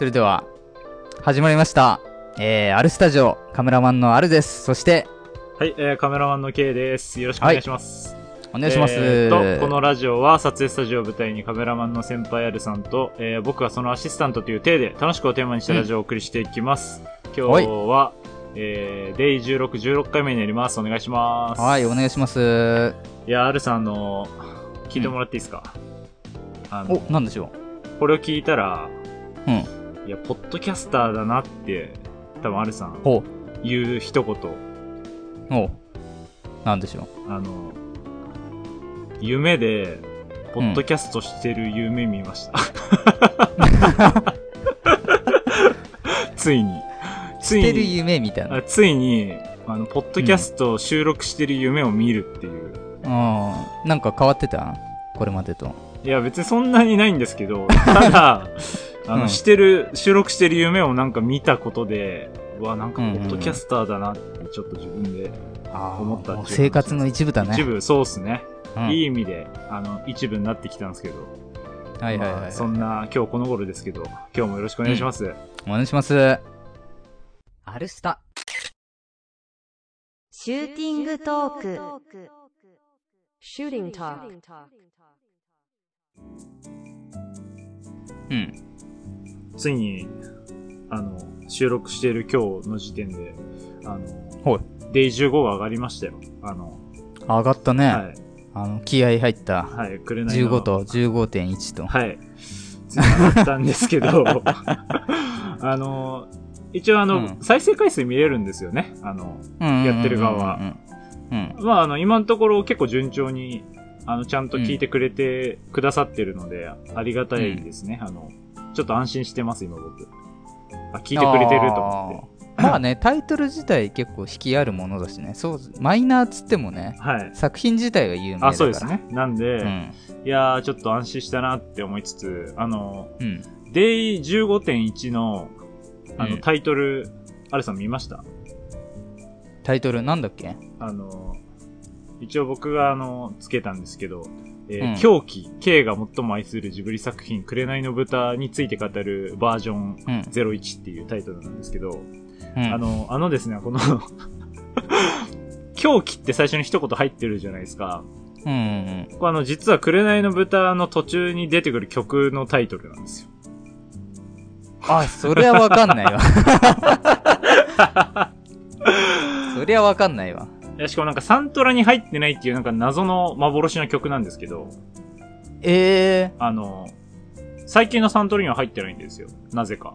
それでは、始まりました。えー、アルスタジオ、カメラマンのアルです。そして、はい、えー、カメラマンの K です。よろしくお願いします。お願いします。えーと、このラジオは撮影スタジオを舞台にカメラマンの先輩アルさんと、えー僕はそのアシスタントという体で楽しくをテーマにしたラジオをお送りしていきます。今日は、えー、デイ16、16回目になります。お願いします。はい、お願いします。いや、アルさん、あの、聞いてもらっていいですか、あの、お、なんでしょこれを聞いたら、ううん。いや、ポッドキャスターだなって、多分アルさん、ほ言う一言、う。おう。なんでしょう。あの、夢で、ポッドキャストしてる夢見ました。ついに。つい捨てるに、夢みたいな。あついに、あの、ポッドキャストを収録してる夢を見るっていう。うん。なんか変わってた？これまでと。いや、別にそんなにないんですけど、ただ、あの、うんしてる、収録してる夢をなんか見たことで、うわ、なんかポッドキャスターだなってちょっと自分で、あ思ったっていうもう生活の一部だね。一部、そうっすね。うんいい意味で、あの、一部になってきたんですけど。はいはいはい。まあそんな、今日この頃ですけど、今日もよろしくお願いします。お願いします。アルスタ。シューティングトーク Shooting talk. うん。ついに、あの、収録している今日の時点で、あの、はい。デイ15が上がりましたよ。あの、上がったね。はい。あの、気合入った。はい、くれないの15と15.1と。はい。上がったんですけど、あの、一応あの、うん再生回数見れるんですよね。あの、うんやってる側は。うん。うん。まああの、今のところ結構順調に、あの、ちゃんと聞いてくれてくださってるので、ありがたいですね。あの、ちょっと安心してます、今僕。あ、聞いてくれてると思って。まあね、タイトル自体結構引きあるものだしね。そう、マイナーっつってもね、はい。作品自体が有名だから。あ、そうです。ね。なんで、うん。いやー、ちょっと安心したなって思いつつ、あの、うん。デイ15.1の、あの、うんタイトル、アルさん見ました？タイトルなんだっけ？あの、一応僕があの、つけたんですけど、えーうん狂気、K が最も愛するジブリ作品、紅の豚について語るバージョンうん。01っていうタイトルなんですけど、うん。あの、あのですね、この 狂気って最初に一言入ってるじゃないですか。うんうれあの、実は紅の豚の途中に出てくる曲のタイトルなんですよ。うん。あ、そりゃわかんないわ。そりゃわかんないわ。しかもなんかサントラに入ってないっていうなんか謎の幻の曲なんですけど、ええあの、最近のサントラには入ってないんですよ。なぜか。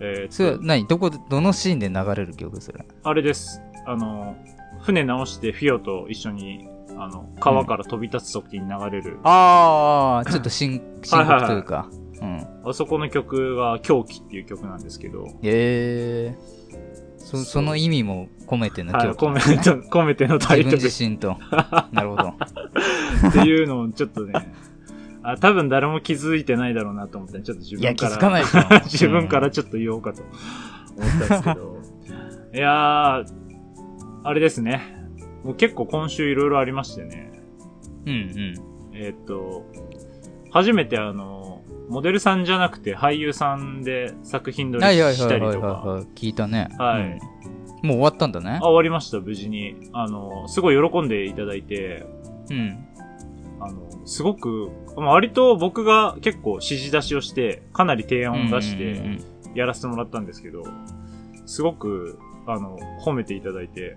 えー。それー、と、何？どこで、どのシーンで流れる曲それ？あれです。あの、船直してフィオと一緒に、あの、川から飛び立つ時に流れる、ああ、ちょっと深、深刻というか。うん。あそこの曲が狂気っていう曲なんですけど、ええそ、その意味も込めてのはい、今込めて、込めてのタ自分イトル自身と。なるほど。っていうのをちょっとね、あ、多分誰も気づいてないだろうなと思って、ちょっと自いや、分から。気づかないでしょ自分からちょっと言おうかと思ったんですけど。いやー、あれですね。もう結構今週いろいろありましてね。うんうん。えーっと、初めてあの、モデルさんじゃなくて俳優さんで作品撮りはいはいしたりとはいはいはいはか。い。聞いたね。はいうんもう終わったんだねあ、。終わりました、無事に。あの、すごい喜んでいただいて、うん。あの、すごく、まあ割と僕が結構指示出しをして、かなり提案を出して、やらせてもらったんですけど、すごく、あの、褒めていただいて、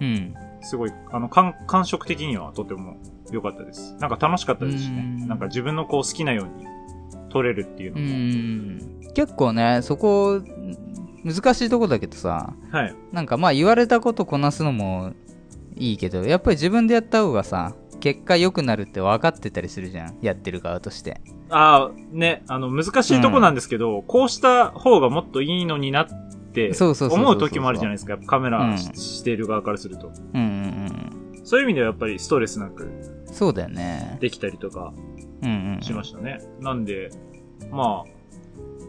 うん。うん。すごい、あの、感、感触的にはとても良かったです。なんか楽しかったですしねう。んなんか自分のこう好きなように撮れるっていううのも。ん。結構ね、そこ、難しいとこだけどさ、はい。なんかまあ言われたことこなすのもいいけど、やっぱり自分でやった方がさ、結果良くなるって分かってたりするじゃん。やってる側として。ああ、ね、あの、難しいとこなんですけど、こうした方がもっといいのになって、そうそうそうそうそう思う時もあるじゃないですか。やっぱカメラし,、うんしている側からすると。うんうんそういう意味ではやっぱりストレスなくうん。そうだよね。できたりとかうんうん。しましたね。なんで、まあ、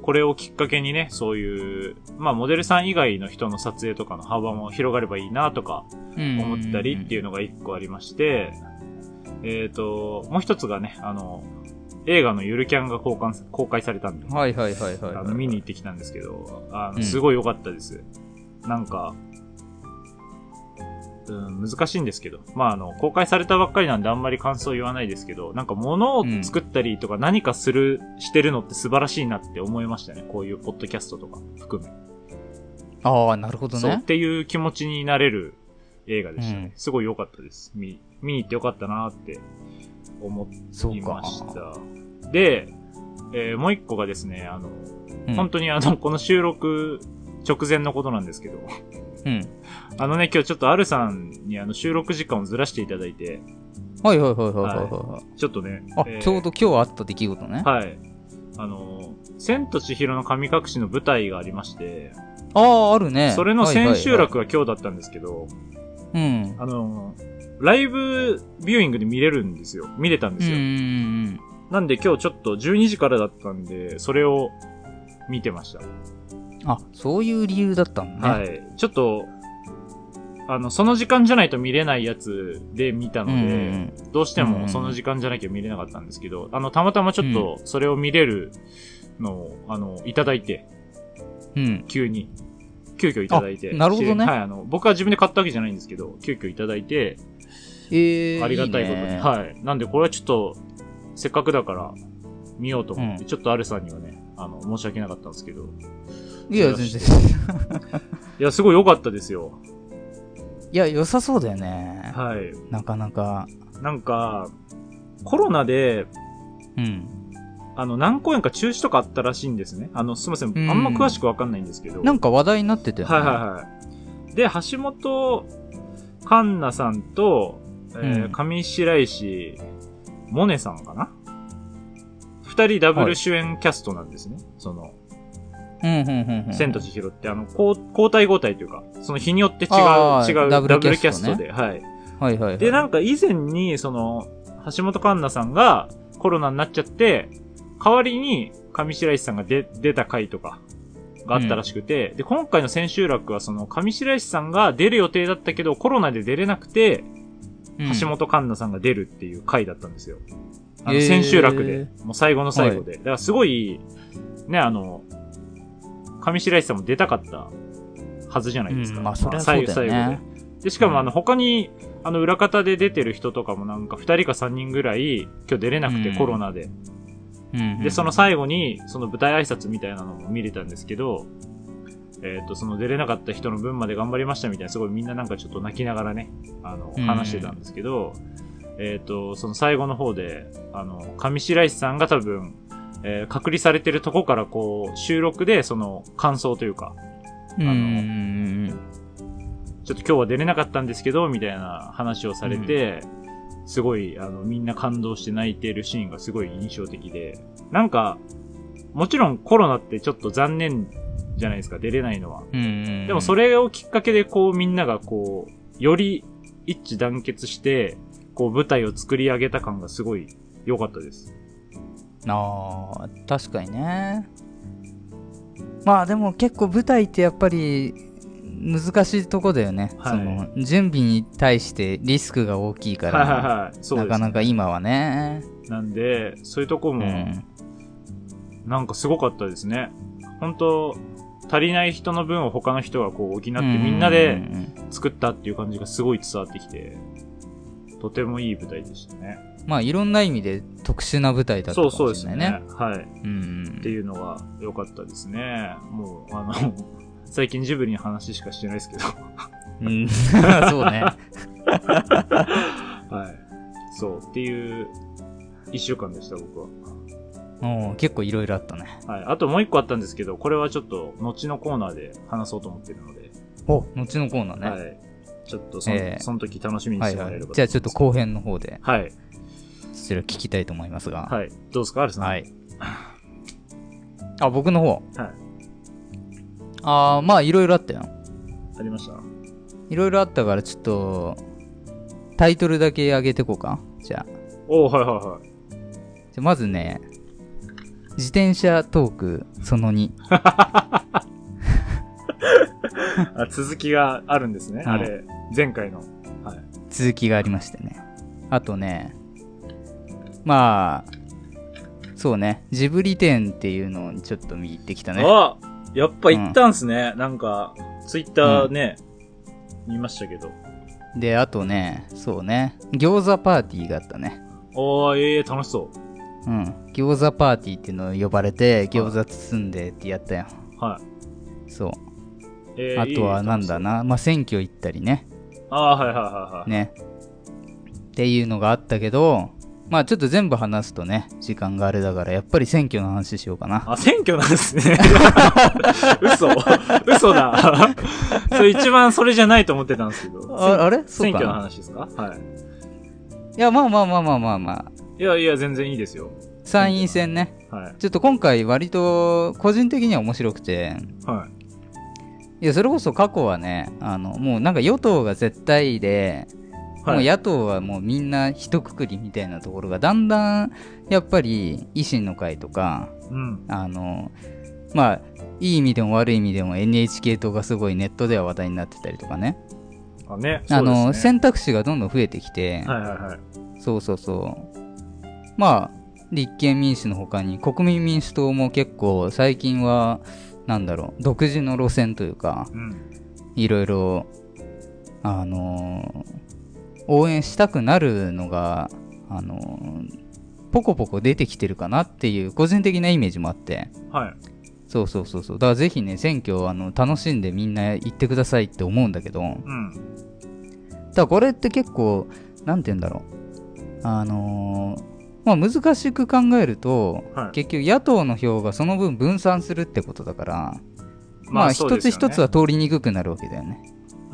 これをきっかけにね、そういう、まあ、モデルさん以外の人の撮影とかの幅も広がればいいなとか思ったりっていうのが一個ありまして、えっ、と、もう一つがね、あの、映画のゆるキャンが公開公開されたんで、はいはいはいはい、あの、見に行ってきたんですけど、あの、うん。すごい良かったです。なんか、うん、難しいんですけど。まあ、あの、公開されたばっかりなんであんまり感想言わないですけど、なんか物を作ったりとか何かする、してるのって素晴らしいなって思いましたね。こういうポッドキャストとか含め。ああ、なるほどそう、っね。ていう気持ちになれる映画でしたね。うんすごい良かったです。見、見に行って良かったなって思いま。した。で、えーもう一個がですね、あの、うん本当にあの、この収録直前のことなんですけど、うん。あのね、今日ちょっとアルさんにあの収録時間をずらしていただいて、はいはいはいはいはいはちょっとね、い。あ、えーちょうど今日あった出来事ね。はい。あの、千と千尋の神隠しの舞台がありまして、ああ、あるね。それの千秋はい楽が今日だったんですけど、うん。あの、ライブビューイングで見れるんですよ。見れたんですよ。うんなんで今日ちょっと12時からだったんで、それを見てました。うん。あ、そういう理由だったのね。はい。ちょっと、あの、その時間じゃないと見れないやつで見たのうんで、どうしてうんうんもその時間じゃなきゃ見れなかったんですけど、あの、たまたまちょっとそれを見れるのを、あの、いただいて、うん。急に。急遽いただいて。あなるほどねはい、あの、僕は自分で買ったわけじゃないんですけど、急遽いただいて、ええー。ありがたいことに。ねはい。なんでこれはちょっと、せっかくだから、見ようと思って、うんちょっとアルさんにはね、あの、申し訳なかったんですけど、いや、全然。いや、すごい良かったですよ。いや、良さそうだよね。はい。なかなか。なんか、コロナで、うん。あの、何公演か中止とかあったらしいんですね。あの、すいません。うんあんま詳しくわかんないんですけど。なんか話題になってたよね。はいはいはい。で、橋本環奈さんと、えーうん上白石萌音さんかな？二人ダブル主演キャストなんですね。その、うん、うん、うん。うん千と千尋って、あの、交交代交代というか、その日によって違う、違うダブルキャストで、はい。はいはいはい。で、なんか以前に、その、橋本環奈さんがコロナになっちゃって、代わりに上白石さんが出、出た回とかがあったらしくて、で、今回の千秋楽はその上白石さんが出る予定だったけど、コロナで出れなくて、うん橋本環奈さんが出るっていう回だったんですよ。あの、へー千秋楽で、もう最後の最後で。だからすごい、ね、あの、上白石さんも出たかったはずじゃないですか。うんまあそりゃそうだよね最後最後で。で、しかもあの、他に、あの、裏方で出てる人とかもなんか、二人か三人ぐらい、今日出れなくて、うんコロナで。うんうんで、その最後に、その舞台挨拶みたいなのも見れたんですけど、えっ、と、その出れなかった人の分まで頑張りましたみたいな、すごいみんななんかちょっと泣きながらね、あの、うん話してたんですけど、えっ、と、その最後の方で、あの、上白石さんが多分、えー隔離されてるとこからこう、収録でその感想というか、うんうんうんちょっと今日は出れなかったんですけど、みたいな話をされて、すごい、あの、みんな感動して泣いてるシーンがすごい印象的で、なんか、もちろんコロナってちょっと残念じゃないですか、出れないのは。うんうんうん。でもそれをきっかけでこうみんながこう、より一致団結して、こう舞台を作り上げた感がすごい良かったです。ああ、確かにね。まあでも結構舞台ってやっぱり難しいとこだよね。はいその準備に対してリスクが大きいかはいはいら、はい。そうです、なかなか今はね。なんで、そういうとこも、うん。なんかすごかったですね。本当足りない人の分を他の人がこう補ってみんなうでん作ったっていう感じがすごい伝わってきて、とてもいい舞台でしたね。まあいろんな意味で特殊な舞台だったかそうそうもしれないね。ですね。はい。うんっていうのが良かったですね。もう、あの、最近ジブリの話しかしてないですけど。うん。うん。そうね。はい。そう、っていう一週間でした、僕は。うん結構いろいろあったね。はい。あともう一個あったんですけど、これはちょっと、後のコーナーで話そうと思ってるので、お後のコーナーね。はい。ちょっとその、ええその時楽しみにはいはいしてもらえれば。じゃあちょっと後編の方で、はい。そちら聞きたいと思いますが。はい。どうですか、アルさん？はい。あ、僕の方？はい。あーまあいろいろあったよ。ありました？いろいろあったからちょっと、タイトルだけ上げてこうか。じゃあ。おーはいはいはい。じゃあまずね、自転車トークその2。あ続きがあるんですね、うんあれ。前回の。はい。続きがありましてね。あとね、まあ、そうね、ジブリ展っていうのをちょっと見に行ってきたね。あやっぱ行ったんすね。なんか、ツイッターね、見ましたけど。で、あとね、そうね、餃子パーティーがあったね。おー、ええ楽しそうん。餃子パーティーっていうのを呼ばれて、餃子包んでってやったよ。う。はい。そう。えーあとはなんだ。な、まあ、選挙行ったりね。あー、はいはいはいはい。ね。っていうのがあったけど、まあちょっと全部話すとね、時間があれだから、やっぱり選挙の話しようかな。あ、選挙なんですね。嘘嘘だ。それ一番それじゃないと思ってたんですけど。ああれ？選挙の話ですか？はい。いや、まあまあまあまあまあまあ。いやいや、全然いいですよ。参院選ね。はい。ちょっと今回割と個人的には面白くて、はい。いや、それこそ過去はね、あの、もうなんか与党が絶対で、はいもう野党はもうみんな一括りみたいなところがだんだんやっぱり維新の会とかうん。あのまあいい意味でも悪い意味でも NHK 党がすごいネットでは話題になってたりとかねあ、ね。あの選択肢がどんどん増えてきて、はいはいはい。そうそうそうまあ立憲民主の他に国民民主党も結構最近はなんだろう独自の路線というかうん。いろいろあの応援したくなるのがあのポコポコ出てきてるかなっていう個人的なイメージもあって。はい。そうそうそうそう。だからぜひね選挙あの楽しんでみんな行ってくださいって思うんだけど。うん。ただこれって結構なんて言うんだろう。あのまあ難しく考えると、はい。結局野党の票がその分分散するってことだから。まあ一つ一つは通りにくくなるわけだよね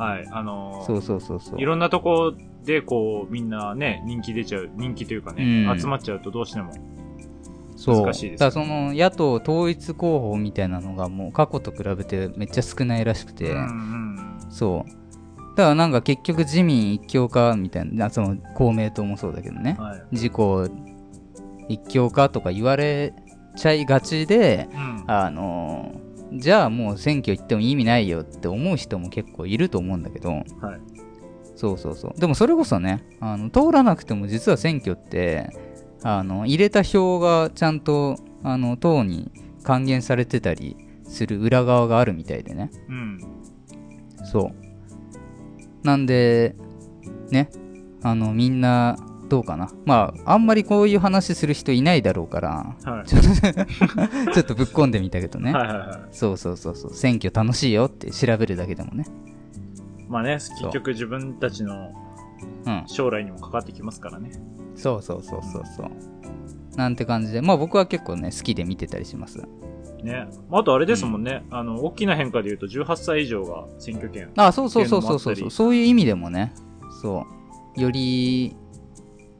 はい。あのーそうそうそうそういろんなとこでこう、みんなね、人気出ちゃう、人気というかね、うん集まっちゃうとどうしても。そう難しいですよねだその野党統一候補みたいなのがもう過去と比べてめっちゃ少ないらしくて、うんうん。そうだからなんか結局自民一強化みたいなその公明党もそうだけどねはい。自公一強化とか言われちゃいがちでうん。あのじゃあもう選挙行っても意味ないよって思う人も結構いると思うんだけどはい。そうそうそうでもそれこそねあの通らなくても実は選挙ってあの入れた票がちゃんとあの党に還元されてたりする裏側があるみたいでねうん。そうなんでねあのみんなどうかな。まああんまりこういう話する人いないだろうからはい。ちょっと ちょっとぶっ込んでみたけどね、はいはいはい。そうそうそうそう。選挙楽しいよって調べるだけでもね。まあね、結局自分たちのうん。将来にもかかってきますからね。そうそうそうそうそう。なんて感じで。まあ僕は結構ね好きで見てたりします。ね。まああとあれですもんね、あの、大きな変化で言うと18歳以上が選挙権。あそうそうそうそうそう。そういう意味でもね。そう。より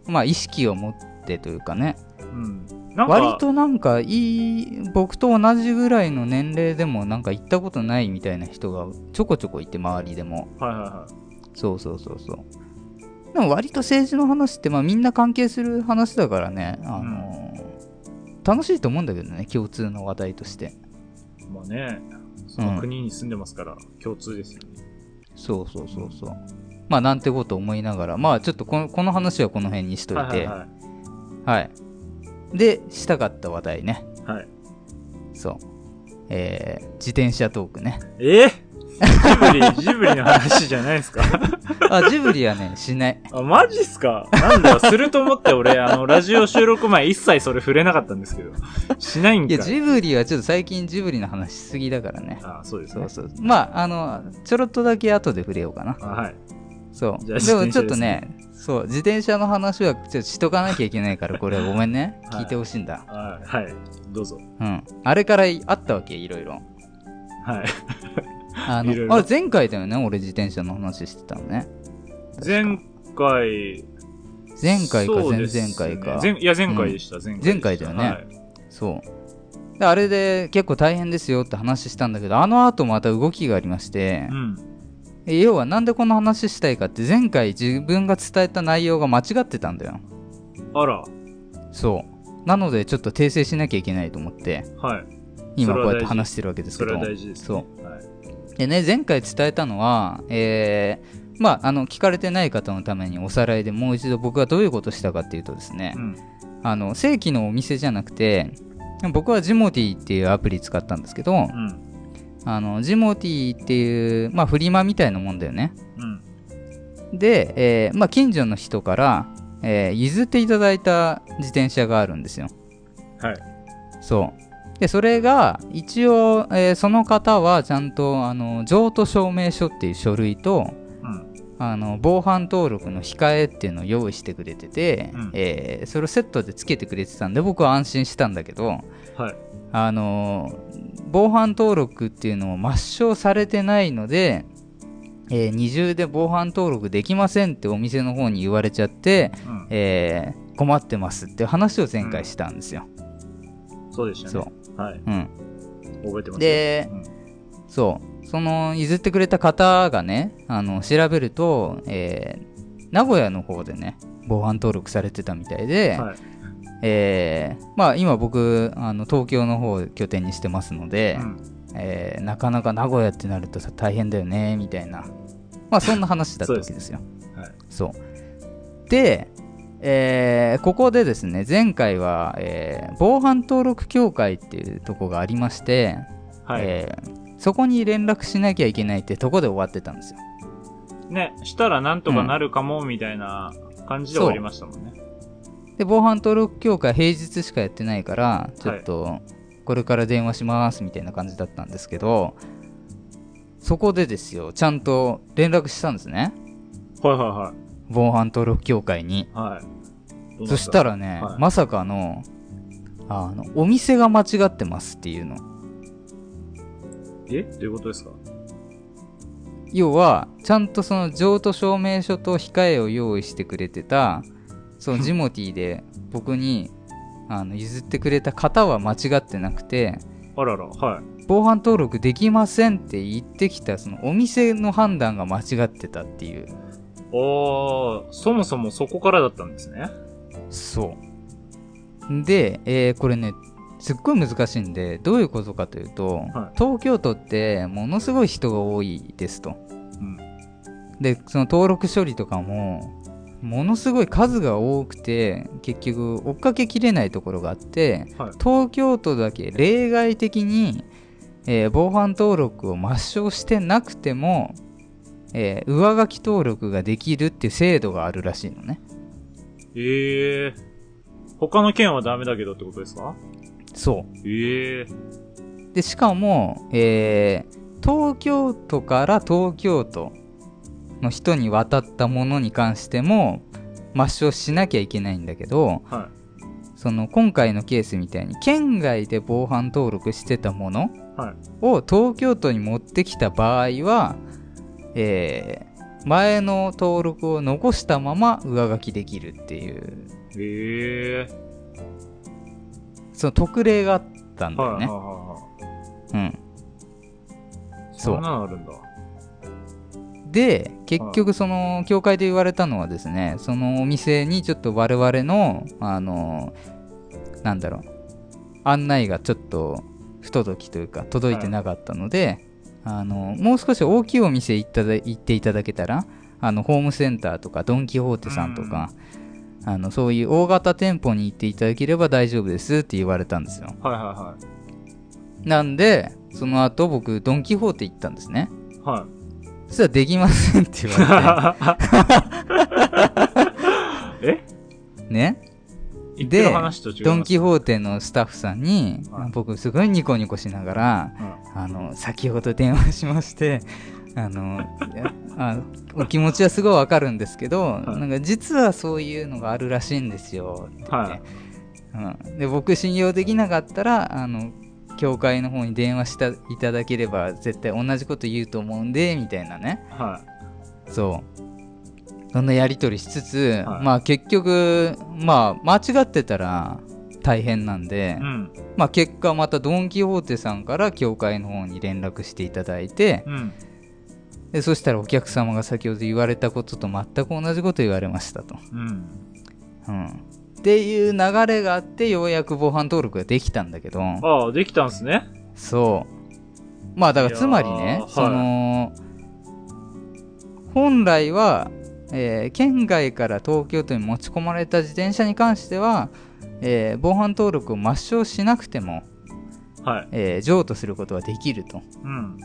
まあ意識を持ってというかね。うん。なんか、割となんかいい僕と同じぐらいの年齢でもなんか行ったことないみたいな人がちょこちょこいて周りでも。はいはいはそうそうそうそう。でも割と政治の話ってまあみんな関係する話だからね。あのー楽しいと思うんだけどね共通の話題として。い。まあね、その国に住んでますから、共通ですよね。そうそうそうそうまあなんてこと思いながらまあちょっとこのこの話はこの辺にしといてはいはいははいでしたかった話題ねい。はい。そうえー、自転車トークねえ？ジブリ、ジブリの話じゃないですか？あジブリはねしないあ、マジっすか？なんだよ、すると思って俺、あの、ラジオ収録前一切それ触れなかったんですけど。しないんかい。いやジブリはちょっと最近ジブリの話しすぎだからねあ、そうですねそう。そうまああのちょろっとだけ後で触れようかなあはい。そう。でもちょっとねねそう自転車の話はちょっとしとかなきゃいけないからこれごめんね。はい。聞いてほしいんだ、はい。はい。どうぞ。うん。あれからあったわけ？いろいろ。はい。あの あれ前回だよね？俺自転車の話してたのね。前回、前回か前々回か。前いや、前回でした、前回でした。前回だよね。はい。そう。であれで結構大変ですよって話したんだけどあの後また動きがありまして。う、ん。え要はなんでこの話したいかって前回自分が伝えた内容が間違ってたんだよあら。そうなのでちょっと訂正しなきゃいけないと思ってはい。今こうやって話してるわけですけどそれは大事です、そね。うはい。でね前回伝えたのはえーまああの聞かれてない方のためにおさらいでもう一度僕がどういうことしたかっていうとですねうん。あの正規のお店じゃなくて僕はジモティっていうアプリ使ったんですけどうん。あのジモティっていう、まあ、フリマみたいなもんだよねうん。で、えーまあ、近所の人から、えー譲っていただいた自転車があるんですよはい。そうでそれが一応、えーその方はちゃんとあの譲渡証明書っていう書類とうん。あの防犯登録の控えっていうのを用意してくれてて、うんえーそれをセットでつけてくれてたんで僕は安心したんだけどはい。あの防犯登録っていうのを抹消されてないので、えー二重で防犯登録できませんってお店の方に言われちゃって、うん。えー困ってますって話を前回したんですよ。そうでしたね。そう。はい。うん。覚えてますよ。でうんそう。その譲ってくれた方がね、あの調べると、えー名古屋の方でね、防犯登録されてたみたいで、はい。えーまあ今僕、あの東京の方を拠点にしてますので、うん。えーなかなか名古屋ってなるとさ大変だよね、みたいな。まあそんな話だったわけですよ。はい。そう。で、えーここでですね、前回は、えー防犯登録協会っていうとこがありまして、はい。えーそこに連絡しなきゃいけないってとこで終わってたんですよ。ね、したらなんとかなるかも、みたいな感じで終わりましたもんね。で、防犯登録協会平日しかやってないから、ちょっと、これから電話しますみたいな感じだったんですけど、そこでですよ、ちゃんと連絡したんですね。はいは防犯登録協会に。いはい。そしたらね、はいまさかの、あの、お店が間違ってますっていうの。え？どういうことですか？要は、ちゃんとその譲渡証明書と控えを用意してくれてた、そのジモティーで僕にあの譲ってくれた方は間違ってなくて、あらら、はい。防犯登録できませんって言ってきたそのお店の判断が間違ってたっていう。おー、そもそもそこからだったんですね。そう。で、えーこれね、すっごい難しいんで、どういうことかというと、はい東京都ってものすごい人が多いですと。うん。で、その登録処理とかも、ものすごい数が多くて、結局追っかけきれないところがあって、はい。東京都だけ例外的に、えー防犯登録を抹消してなくても、えー上書き登録ができるっていう制度があるらしいのね。えー。他の県はダメだけどってことですか？そう。えー。で、しかも、えー東京都から東京都の人に渡ったものに関しても、抹消しなきゃいけないんだけど、はその今回のケースみたいに、県外で防犯登録してたもの。を東京都に持ってきた場合は、えー前の登録を残したまま上書きできるっていう、えその特例があったんー。だよね。はいはいはいはい。うん。そうそんなのあるんだ。で、結局その、教会で言われたのはですね、そのお店にちょっと我々の、あの、なんだろう、案内がちょっと不届きというか、届いてなかったので、あの、もう少し大きいお店行っただ行っていただけたら、あの、ホームセンターとか、ドン・キホーテさんとか、あの、そういう大型店舗に行っていただければ大丈夫ですって言われたんですよ。はいはいなんで、その後僕、ドン・キホーテ行ったんですね。はい。はい。そしたらできませんって言われて。え？ね？言ってる話と違います。ドン・キホーテのスタッフさんに、はい僕すごいニコニコしながら、あの、先ほど電話しまして、あの、あお気持ちはすごいわかるんですけど、い。なんか実はそういうのがあるらしいんですよって言って、はい。うん、で僕信用できなかったら、あの、教会の方に電話したいただければ絶対同じこと言うと思うんで、みたいなね。はそう。そんなやり取りしつつ、はいまあ結局、まあ間違ってたら大変なんで、い。うん。まあ結果またドン・キホーテさんから教会の方に連絡していただいて、うん。でそしたらお客様が先ほど言われたことと全く同じこと言われましたと。うん。うん。っていう流れがあってようやく防犯登録ができたんだけど、ああ、できたんすね。そう。まあだからつまりねその、本来は、えー県外から東京都に持ち込まれた自転車に関しては、えー防犯登録を抹消しなくても、はい。えー譲渡することはできると。うん。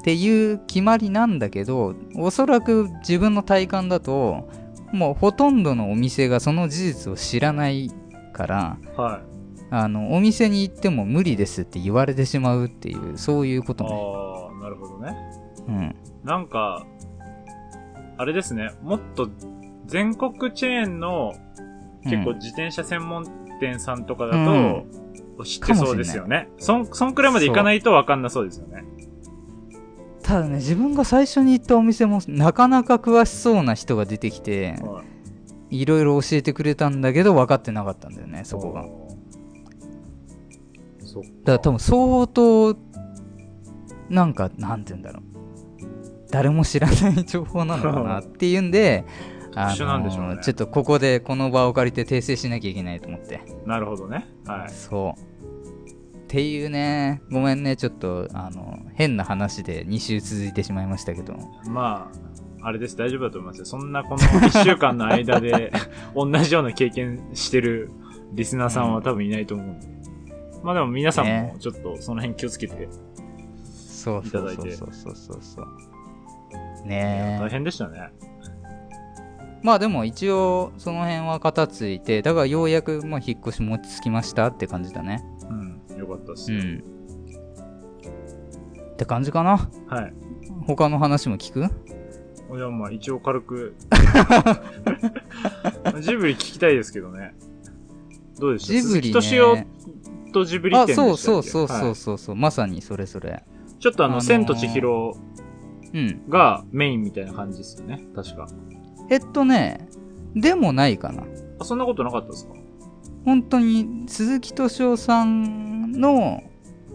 っていう決まりなんだけど、おそらく自分の体感だと、もうほとんどのお店がその事実を知らないから、はい。あの、お店に行っても無理ですって言われてしまうっていう、そういうことね。ああ、なるほどね。うん。なんか、あれですね、もっと全国チェーンの結構うん自転車専門店さんとかだと、知ってそうですよね。そん、そんくらいまで行かないとわかんなそうですよね。ただね、自分が最初に行ったお店もなかなか詳しそうな人が出てきて、はいいろいろ教えてくれたんだけど分かってなかったんだよね、そこが。だから多分相当、なんか、なんて言うんだろう。誰も知らない情報なのかなっていうんで、特殊なんでしょうねちょっとここでこの場を借りて訂正しなきゃいけないと思って。なるほどね。はい。そう。っていうね、ごめんね、ちょっと、あの、変な話で2週続いてしまいましたけど。まあ、あれです、大丈夫だと思いますよ。そんなこの1週間の間で 同じような経験してるリスナーさんは多分いないと思うんで。まあでも皆さんねもちょっとその辺気をつけて、そうそうそういただいてそうそうそうそう。大ねえ。変でしたね。まあでも一応、その辺は片付いて、だからようやく、まあ、引っ越しも落ち着きましたって感じだね。うん、よかったです。うん。って感じかな？はい。他の話も聞く？じゃあまあ一応軽く。ジブリ聞きたいですけどね。どうでした？ジブリねとジブリあ、展でしたっけ？そうそうそうそうはいそうそう、まさにそれそれ。ちょっとあの、あのー千と千尋うん。がメインみたいな感じですよね。確か。えっとね、でもないかな。あ、そんなことなかったですか？本当に鈴木敏夫さんの、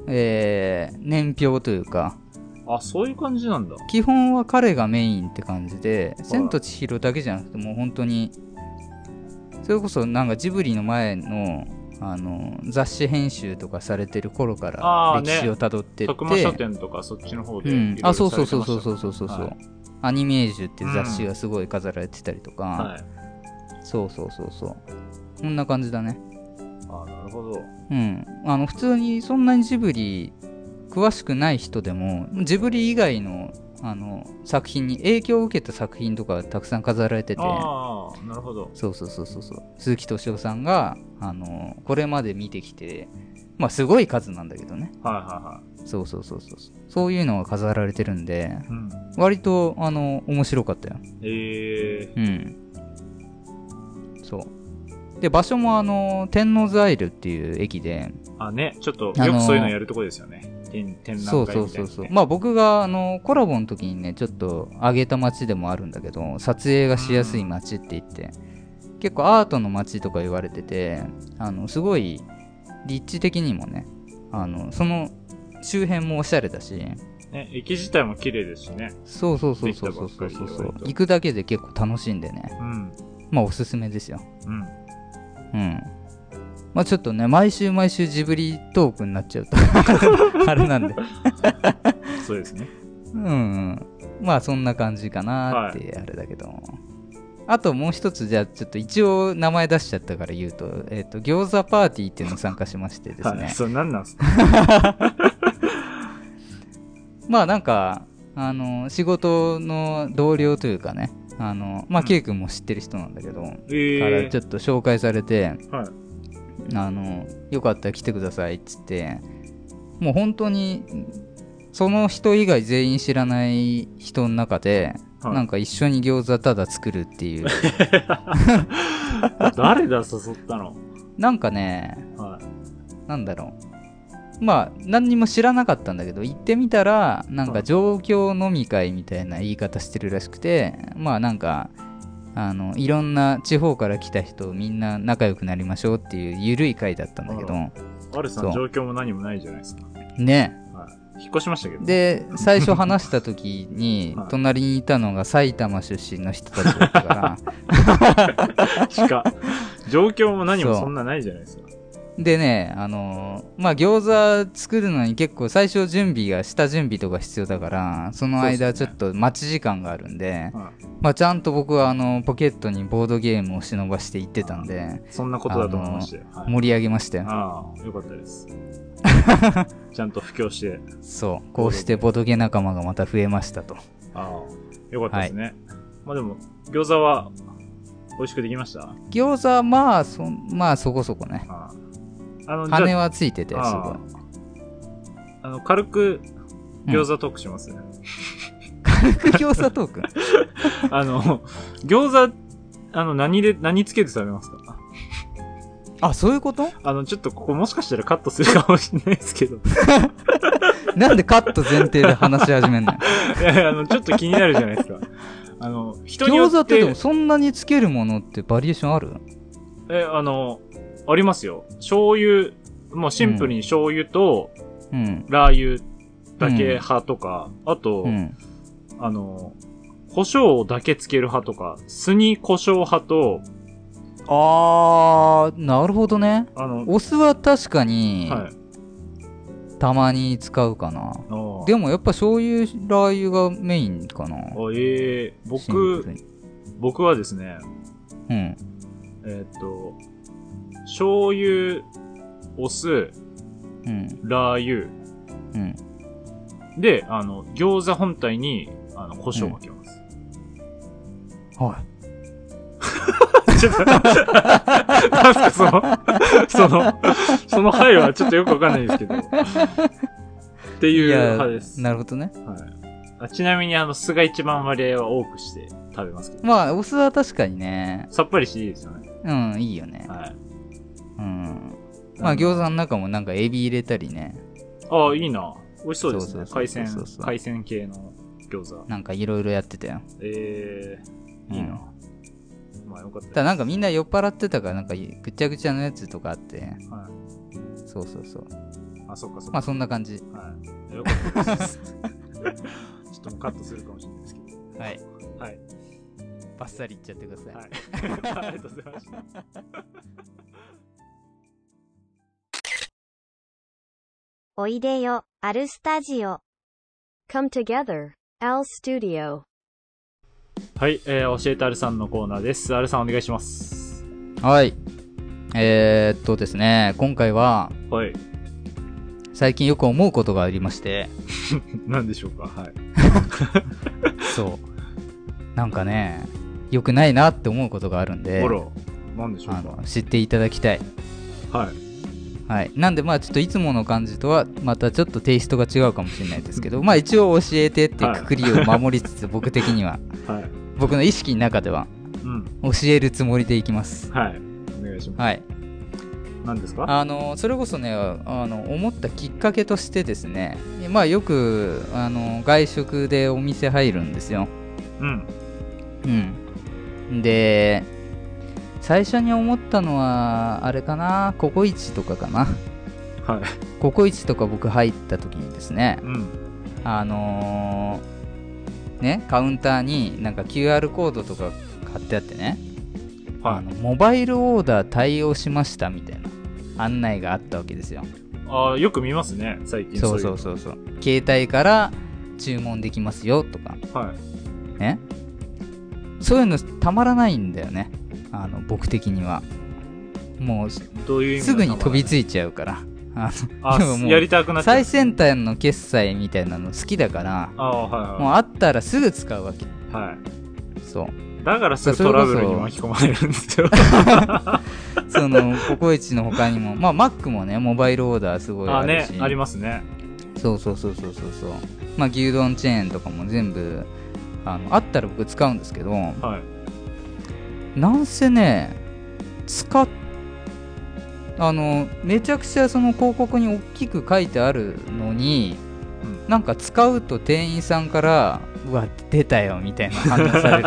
えー年表というか、あ、そういう感じなんだ。基本は彼がメインって感じで、千と千尋だけじゃなくて、もう本当に、それこそなんかジブリの前の、あの雑誌編集とかされてる頃から歴史をたどってって、徳間書店とかそっちの方でうん。あそうそうそうそうそう。そうそう、はいアニメージュっていう雑誌がすごい飾られてたりとか、はい。そうそうそうそうこんな感じだね。あ、なるほど。うん。あの普通にそんなにジブリ詳しくない人でもジブリ以外のあの作品に影響を受けた作品とかたくさん飾られてて。ああ、なるほど。そうそうそうそうそう。鈴木敏夫さんがあのこれまで見てきてまあすごい数なんだけどね。はいはいはそうそうそうそうそう。いうのが飾られてるんでい。うん。割とあの面白かったよ。えうん。そうで場所もあの天王ザイルっていう駅でー、あ、ね、ちょっと、あのーよくそういうのやるとこですよね。展、展覧そう会みたいな、ね。そうそうそうまあ僕があのコラボの時にねちょっと上げた街でもあるんだけど撮影がしやすい街って言って、結構アートの街とか言われててあのすごい立地的にもねあのその周辺もおしゃれだしね、駅自体も綺麗ですしね。そうそうそうそうそうそうそう行くだけで結構楽しんでねうん。まあおすすめですようん。うん。まあちょっとね、毎週毎週ジブリトークになっちゃうと あれなんで。そうですね。うん、うん。まあそんな感じかなってあれだけど。あともう一つ、じゃあちょっと一応名前出しちゃったから言うと、えっ、と、餃子パーティーっていうのに参加しましてですね。はい。それ何なんですか？まあなんか、あの、仕事の同僚というかね、あの、まあ、うん K 君も知ってる人なんだけど、えからえちょっと紹介されて、はい。あの、よかったら来てくださいっつって、もう本当に、その人以外全員知らない人の中で、はいなんか一緒に餃子ただ作るっていう。誰だ、誘ったの？なんかね、はい。なんだろう。まあ、何にも知らなかったんだけど、行ってみたら、なんか状況飲み会みたいな言い方してるらしくて、まあなんか、あの、いろんな地方から来た人みんな仲良くなりましょうっていう緩い会だったんだけど、あるさん、状況も何もないじゃないですか。ね。はい。引っ越しましたけど。で、最初話した時に はい、隣にいたのが埼玉出身の人たちだったから、しか、状況も何もそんなないじゃないですか。でね、あのーまあ、餃子作るのに結構最初準備が、下準備とか必要だから、その間ちょっと待ち時間があるんで、はいまあ、ちゃんと僕はあの、ポケットにボードゲームを忍ばして行ってたんで、そんなことだと思いまして。はい盛り上げましたよ。ああ、よかったです。ちゃんと布教して。そう。こうしてボードゲ仲間がまた増えましたと。ああ、よかったですね。まあでも、餃子は美味しくできました？餃子はまあ、そん、まあそこそこね。ああ。あの、羽はついてて、すごいあ。あの、軽く餃子トークします、軽く餃子トーク？あの、餃子、あの、何で、何つけて食べますか？あ、そういうこと？あの、ちょっとここもしかしたらカットするかもしれないですけど。なんでカット前提で話し始めんの？よ。いやいや、あの、ちょっと気になるじゃないですか。あの、人によって。餃子ってでもそんなにつけるものってバリエーションある？え、あの、ありますよ。醤油、もうシンプルに醤油とうん。ラー油だけ派とか、あと、うん。あの、胡椒だけつける派とか、酢に胡椒派と、あー、なるほどね。あの、お酢は確かに、はい。たまに使うかな。あーでもやっぱ醤油、ラー油がメインかな。あええシンプ僕僕はですね、うん。えーっと、醤油、お酢、うん。ラー油、うん。で、あの、餃子本体に、あの、胡椒をかけます。はい。ちょっと、なんすか、その、その、その配はちょっとよくわかんないですけど。っていう派です。なるほどね。はいあ。ちなみに、あの、酢が一番割合は多くして食べますけど。まあ、お酢は確かにね、さっぱりしていいですよね。うん、いいよね。はい。うん。まあ、餃子の中もなんかエビ入れたりね、ああ、いいな。美味しそうですね。海鮮海鮮系の餃子。なんかいろいろやってたよ。ええいいな。うんまあよかったただなんかみんな酔っ払ってたから、なんかぐちゃぐちゃのやつとかあって、はい。そうそうそう。あ、そっかそっか。まあそんな感じ。はい。よかったです。ちょっともうカットするかもしれないですけど。はい。はい。バッサリいっちゃってください。はい。ありがとうございました。おいでよ、アルスタジオ。Come together, Al Studio. はい、えー、教えてあるさんのコーナーです。あるさんお願いします。はい。えー、っとですね、今回ははい。最近よく思うことがありまして、何でしょうか？はい。そう。なんかね、良くないなって思うことがあるんで、ほら、何でしょうか？あの知っていただきたい。はい。はい。なんで、まあちょっといつもの感じとは、またちょっとテイストが違うかもしれないですけど、まあ一応教えてっていうくくりを守りつつ、僕的には、はい。僕の意識の中では、うん。教えるつもりでいきます。はい。お願いします。はい。何ですか？あの、それこそね、あの、思ったきっかけとしてですね、まあよく、あの、外食でお店入るんですよ。うん。うん。で、最初に思ったのは、あれかな、ココイチとかかな。はい。ココイチとか僕入った時にですね、うん。あのーね、カウンターになんか QR コードとか貼ってあってね、あはい。のモバイルオーダー対応しましたみたいな案内があったわけですよ。ああ、よく見ますね、最近そういそうそうそう。携帯から注文できますよとか、う。はい。ね。そういうのたまらないんだよね。あの、僕的には。もう、すぐに飛びいついちゃうから。ああでもやりたくな最。先端の決済みたいなの好きだから、ああ、はいもうはあったらすぐ使うわけ。い。はい。そう。だからすぐトラブルに巻き込まれるんですよ。その、ココイチの他にも、まあ、マックもね、モバイルオーダーすごいああるし。ね、ありますね。そうそうそうそうそうそう。まあ、牛丼チェーンとかも全部、あの、あったら僕使うんですけど、はい。なんせね、使っ、あの、めちゃくちゃその広告に大きく書いてあるのに、うんなんか使うと店員さんから、うわ、出たよ、みたいな反応さ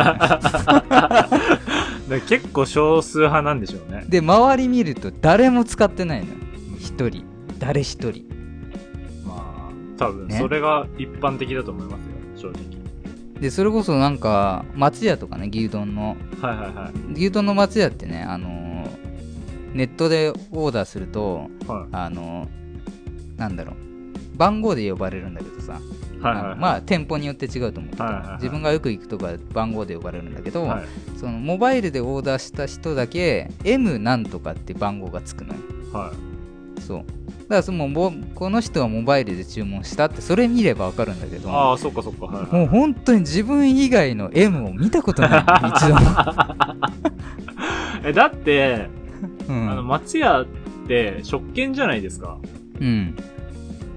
れる 結構少数派なんでしょうね。で、周り見ると誰も使ってないのよ。一人。誰一人。まあ、多分ねそれが一般的だと思います。で、それこそなんか、松屋とかね、牛丼の。はいはいはい。牛丼の松屋ってね、あのーネットでオーダーするとはあのなんだろう番号で呼ばれるんだけどさ、い。はいはいはい。まあ店舗によって違うと思うけど、はいはいはい自分がよく行くとか番号で呼ばれるんだけど、はい。そのモバイルでオーダーした人だけ M なんとかって番号がつくのよはい。そうだからそのもこの人はモバイルで注文したってそれ見ればわかるんだけど。ああ、そっかそっか。はいはい。もう本当に自分以外の M を見たことない一度も、え、だって、うあの、ん松屋って食券じゃないですか。うん、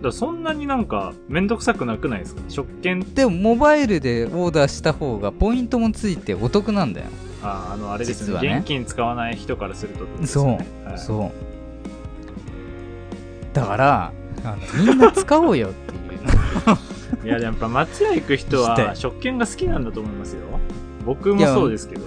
だそんなになんか、めんどくさくなくないですか？食券、でもモバイルでオーダーした方がポイントもついてお得なんだよ。ああの、あれですね。ね。現金使わない人からするとってことですそう、はい。そうだからあのみんな使おうよっていう。いや、でもやっぱ松屋行く人はい食券が好きなんだと思いますよ。僕もそうですけど。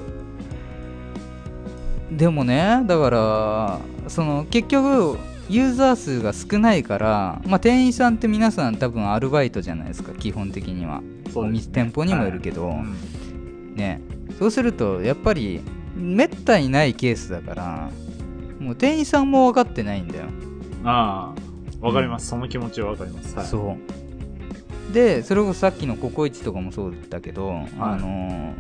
でもねだからその結局ユーザー数が少ないから、まあ、店員さんって皆さん多分アルバイトじゃないですか基本的には、おそうです店店舗にもよるけど、うん。ね。そうするとやっぱりめったにないケースだからもう店員さんも分かってないんだよ、ああ、わかります、その気持ちはわかります。はい。そうでそれこそさっきのココイチとかもそうだけど、あの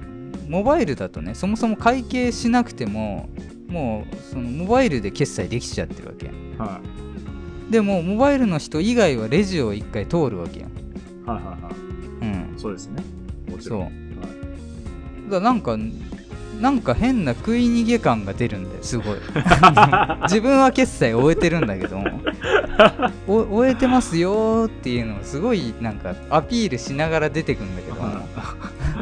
モバイルだとねそもそも会計しなくてももうそのモバイルで決済できちゃってるわけはでもモバイルの人以外はレジを一回通るわけよい。はいはいはい。うんそうですね。もちそうろん。だからなんかなんか変な食い逃げ感が出るんだよすごい 自分は決済終えてるんだけどお終えてますよーっていうのをすごいなんかアピールしながら出てくんだけど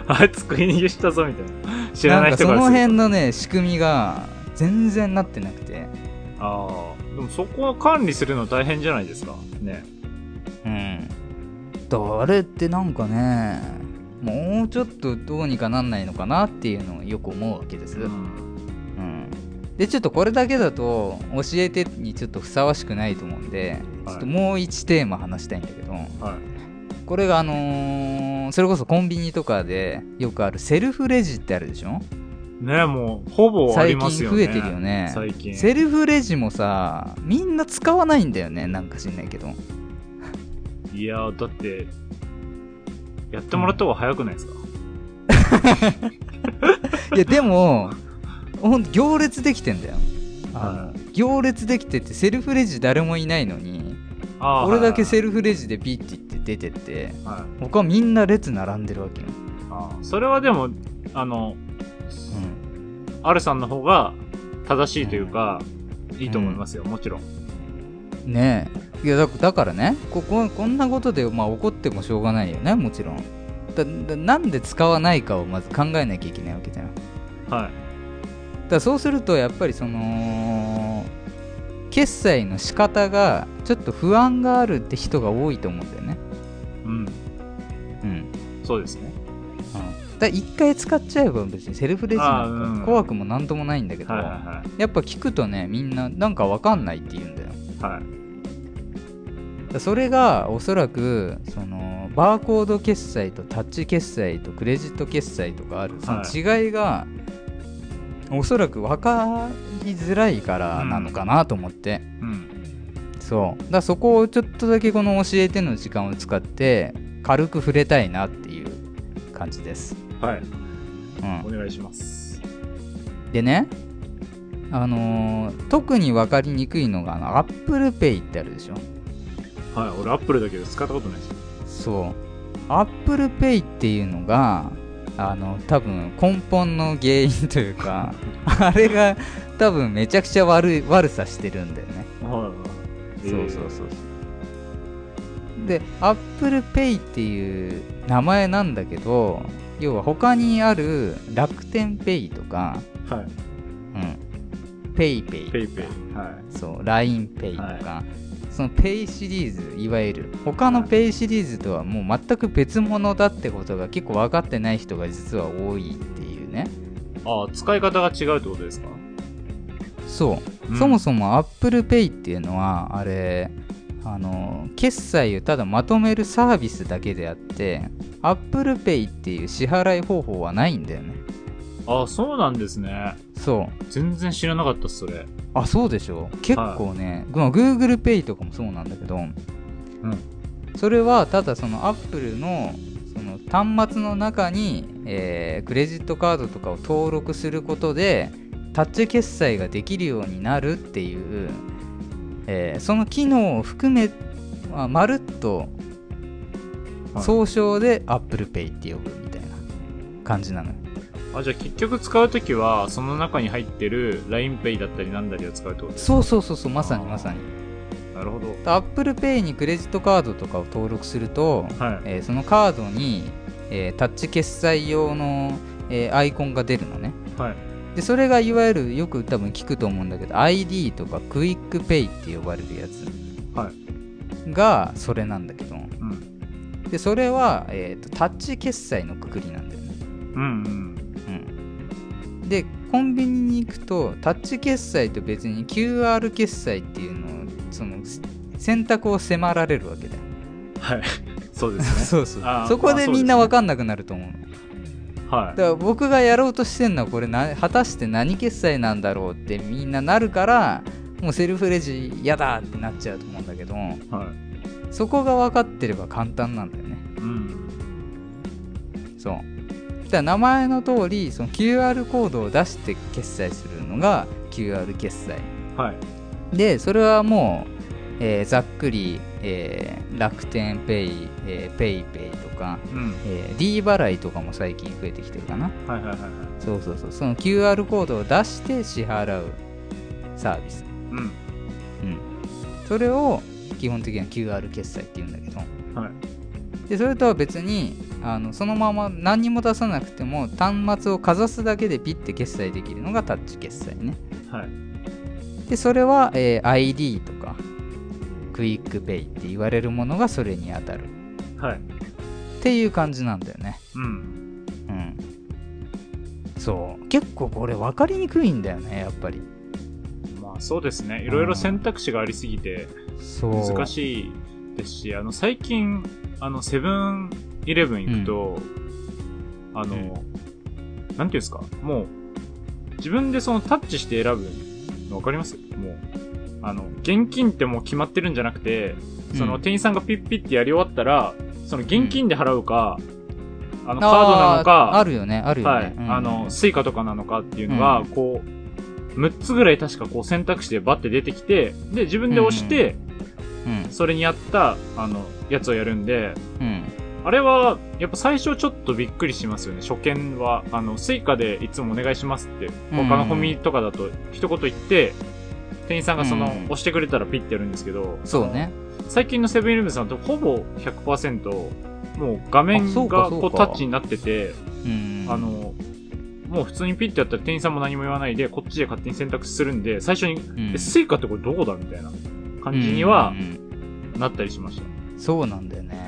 あいつ食い逃げしたぞみたいな。知らない人かその辺のね仕組みが全然なってなくてああ。でもそこを管理するの大変じゃないですか。ね。うんあれってなんかねもうちょっとどうにかなんないのかなっていうのをよく思うわけです、うん。うん、でちょっとこれだけだと教えてにちょっとふさわしくないと思うんで、はいちょっともう1テーマ話したいんだけどはい。これがあのーそれこそコンビニとかでよくあるセルフレジってあるでしょ？ねもう、ほぼあり最。近増えてるよね最近。セルフレジもさみんな使わないんだよねなんか知んないけどいやー、だって、やってもらった方が早くないですか、いやでもほんと行列できてんだよ。行列できててセルフレジ誰もいないのに俺だけはい。セルフレジでビッて言って出てってはい。はい他みんな列並んでるわけよ、あーそれはでも、あの、うん、アルさんの方が正しいというか、いいと思いますよ、もちろん。ね。えいやだだからねこここんなことで、まあ、怒ってもしょうがないよねもちろん。だだなんで使わないかをまず考えなきゃいけないわけじゃん。はい。らそうするとやっぱりその決済の仕方がちょっと不安があるって人が多いと思うんだよね。うん。うん。そうですね。だ一回使っちゃえば別にセルフレジなんか怖くもなんともないんだけど、はいはやっぱ聞くとねみんななんかわかんないって言うんだよ。いはい。それがおそらくそのバーコード決済とタッチ決済とクレジット決済とかあるその違いが、おそらく分かりづらいからなのかなと思って、うん。そうだそこをちょっとだけこの教えての時間を使って軽く触れたいなっていう感じです、はい。うんお、願いします。でねあのー特に分かりにくいのがあの ApplePay ってあるでしょ？はい。俺、アップルだけど使ったことないです。そう。Apple Pay っていうのが、あの、多分根本の原因というか、あれが多分めちゃくちゃ悪い、悪さしてるんだよね。はい。そうそうそうそう。で、Apple Pay っていう名前なんだけど、要は他にある楽天 Pay とか、う。はい。うん、PayPay ペイペイ。はそう、LINEPay とか、その Pay シリーズ、いわゆる、他の Pay シリーズとはもう全く別物だってことが結構分かってない人が実は多いっていうね。い。ああ、使い方が違うってことですか？そう、うんそもそも Apple Pay っていうのは、あれ、あの、決済をただまとめるサービスだけであって、Apple Pay っていう支払い方法はないんだよね。ああ、そうなんですね。そう。全然知らなかったっす、それ。あそうでしょ？結構ね、まあ Google Pay とかもそうなんだけど、それはただその Apple のその端末の中に、えークレジットカードとかを登録することでタッチ決済ができるようになるっていう、えーその機能を含め、まあ、まるっとはい。総称で Apple Pay って呼ぶみたいな感じなのよあ、じゃあ結局使うときは、その中に入ってる LINEPay だったりなんだりを使うってことそうそうそうそうまさにまさになるほど。Apple Pay にクレジットカードとかを登録すると、はい。えーそのカードに、えータッチ決済用の、えーアイコンが出るのねはい。でそれがいわゆるよく多分聞くと思うんだけど iD とか QUICPay って呼ばれるやつはい。がそれなんだけどうん。でそれは、えーとタッチ決済のくくりなんだよね、うんうん。うん、でコンビニに行くとタッチ決済と別に QR 決済っていうのをその選択を迫られるわけだよはい。そうですね。そうそうそこでみんな分かんなくなると思うのはいだ。から僕がやろうとしてんのはこれな果たして何決済なんだろうってみんななるからもうセルフレジ嫌だってなっちゃうと思うんだけどはい。そこが分かってれば簡単なんだよねうん。そうだ名前の通りその QR コードを出して決済するのが QR 決済はい。でそれはもう、えーざっくり、えー楽天ペイ、えー、ペイペイとか、うん。えー D 払いとかも最近増えてきてるかなはいはいはいはい。そうそうそうその QR コードを出して支払うサービスうん。うんそれを基本的には QR 決済って言うんだけどはい。でそれとは別にあのそのまま何にも出さなくても端末をかざすだけでピッて決済できるのがタッチ決済ねはい。でそれは、えー ID とかクイックペイって言われるものがそれに当たるはい。っていう感じなんだよねうん。うんそう結構これ分かりにくいんだよねやっぱりまあそうですね。いろいろ選択肢がありすぎてそう難しいですし、あの最近、あのセブンイレブン行くと、あの、なんていうんですか、もう自分でそのタッチして選ぶの分かります？もう、あの、現金ってもう決まってるんじゃなくて、そのうん店員さんがピッピッてやり終わったら、その現金で払うか、あのカードなのか、あるよねあるよね、はい、うん。あの、スイカとかなのかっていうのが、うん。こう、6つぐらい確かこう選択肢でバッて出てきて、で、自分で押して、うん。それに合った、あの、やつをやるんで、うんあれは、やっぱ最初ちょっとびっくりしますよね、初見は。あの、スイカでいつもお願いしますって、うん。他のコンビニとかだと一言言って、店員さんがその、うん。押してくれたらピッてやるんですけど、そうね。最近のセブンイレブンさんとほぼ100%、もう画面がこうタッチになってて、うん。あの、もう普通にピッてやったら店員さんも何も言わないで、こっちで勝手に選択するんで、最初に、うん。え、スイカってこれどこだみたいな感じにはなったりしました。そうなんだよね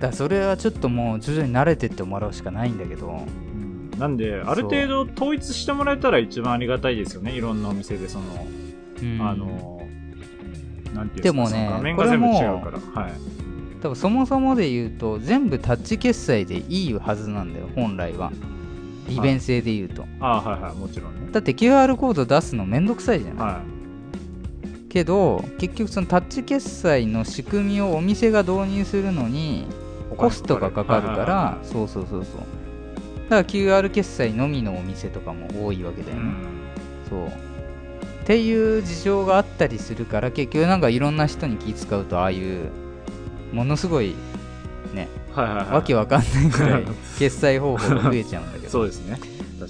だそれはちょっともう徐々に慣れてってもらうしかないんだけどなんで、ある程度統一してもらえたら一番ありがたいですよね。いろんなお店で、その、うんあの、なんていうんでもねその画面が全部違うから。はい。多分そもそもで言うと全部タッチ決済でいいはずなんだよ本来は利便性で言うと、ああ、はいはい、もちろんね。だって QR コード出すのめんどくさいじゃない、はけど結局そのタッチ決済の仕組みをお店が導入するのにい。コストがかかるからはそうそうそうそう。だから QR 決済のみのお店とかも多いわけだよね、いうん。そう。っていう事情があったりするから結局なんかいろんな人に気使うとああいうものすごいはいはいはい。わけわかんないぐらい 決済方法が増えちゃうんだけど。そうですね。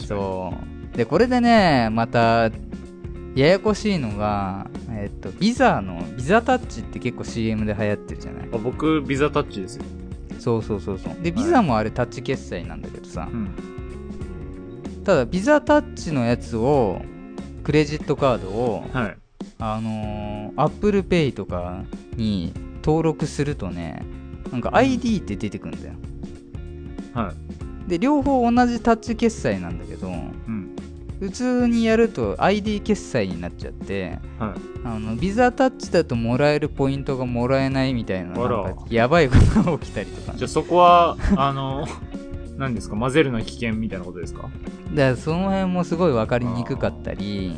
そう。でこれでねまたややこしいのがえっとビザのビザタッチって結構 CM で流行ってるじゃない？あ僕、ビザタッチですよ。そうそうそうそうでビザもあれタッチ決済なんだけどさ、うん。ただビザタッチのやつをクレジットカードをはい。あのー、Apple Pay とかに登録するとねなんか ID って出てくんだよはい。で両方同じタッチ決済なんだけどうん。普通にやると ID 決済になっちゃってはい。あのビザタッチだともらえるポイントがもらえないみたいななんかやばいことが起きたりとか。ねじゃあそこは、あの、何ですか？混ぜるの危険みたいなことですか？だからその辺もすごい分かりにくかったり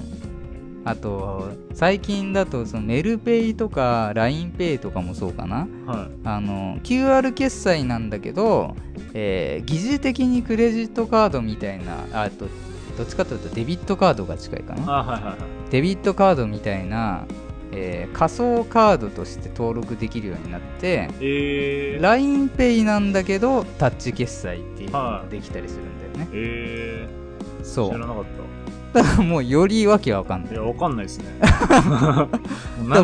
あと最近だとそのメルペイとか LINEPay とかもそうかな。はい。あの QR 決済なんだけど、えー疑似的にクレジットカードみたいなあとどっちかというとデビットカードが近いかなあはいはいはい。デビットカードみたいな、えー仮想カードとして登録できるようになってえー。LINEPay なんだけどタッチ決済っていうのはいができたりするんだよね、えー。そう知らなかっだからもうよりわけわかんなた。いいや、わかんないですね。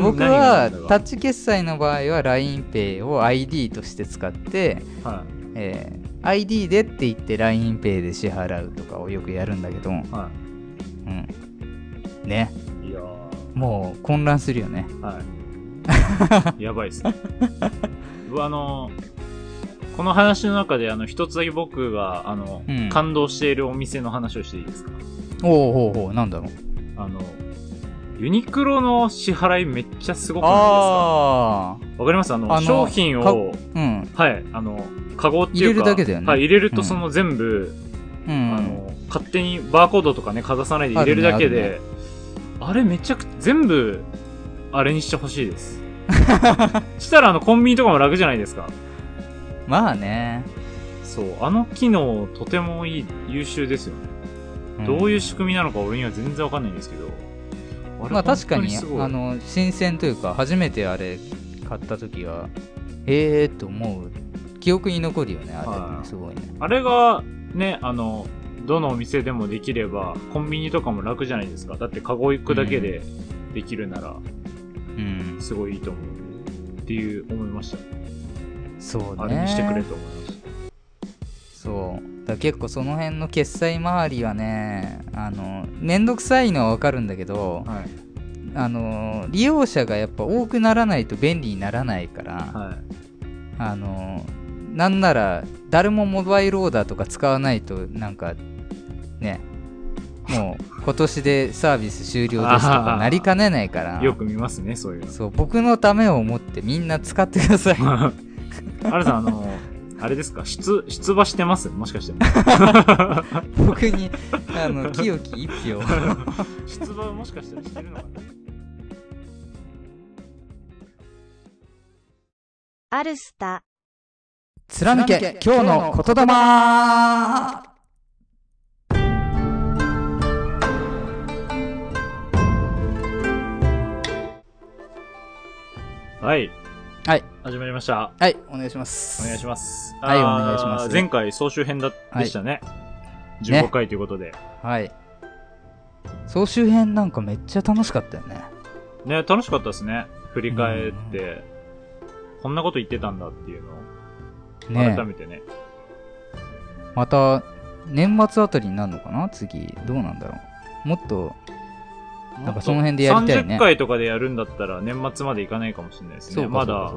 僕はタッチ。チ決済の場合は LINEPay を ID として使って、はえー ID でって言って LINEPay で支払うとかをよくやるんだけど、い。はうん、ねい。いやー。もう混乱するよねはい。やばいっすね。僕あの、この話の中で、あの、一つだけ僕が、あの、うん感動しているお店の話をしていいですか？おうほうほうなんだろうあの、ユニクロの支払いめっちゃすごくないですか？あわかります？あの商品かを、あうん。はい、あの、カゴっていうか、入れるだけだよね。はい、入れるうん。とその全部、うん。あの、勝手にバーコードとかね、かざさないで入れるだけあるで、あれめちゃく全部、あれにしてほしいです。したらあの、コンビニとかも楽じゃないですか。まあね、そう、あの機能とてもいい、優秀ですよね。ん。どういう仕組みなのか俺には全然わかんないんですけど。まあ確かにあの新鮮というか初めてあれ買った時はええー、と思う記憶に残るよねあれ。はい。ねすごいね。あれが、ね、あの、どのお店でもできれば、コンビニとかも楽じゃないですか。だって、カゴ行くだけでできるなら、うん。すごいいいと思う。っていう、思いました。そうね。あれにしてくれと思いそうだ結構その辺の決済周りはねあのめんどくさいのはわかるんだけどた。はい。あの利用者がやっぱ多くならないと便利にならないから、はい。あのなんなら誰もモバイルオーダーとか使わないとなんかねもう 今年でサービス終了ですとかなりかねないから よく見ますね、そういうの。そう僕のためを思ってみんな使ってください あれさん、あの、あれですか？出、出馬してます？もしかして。僕にあの清き一票。出馬もしかしたらしてるのかな？アルスタ、貫け。今日の言霊。はい。はい。始まりました。はいお願いしますお願いします。はいお願いします前回総集編だ、でしたね。ね15回ということで。はい総集編なんかめっちゃ楽しかったよねね、楽しかったですね。振り返って、こんなこと言ってたんだっていうのを、ね改めてね。また年末あたりになるのかな？次どうなんだろうもっとなんかその辺でやりたいね30回とかでやるんだったら年末までいかないかもしれないですね。まだ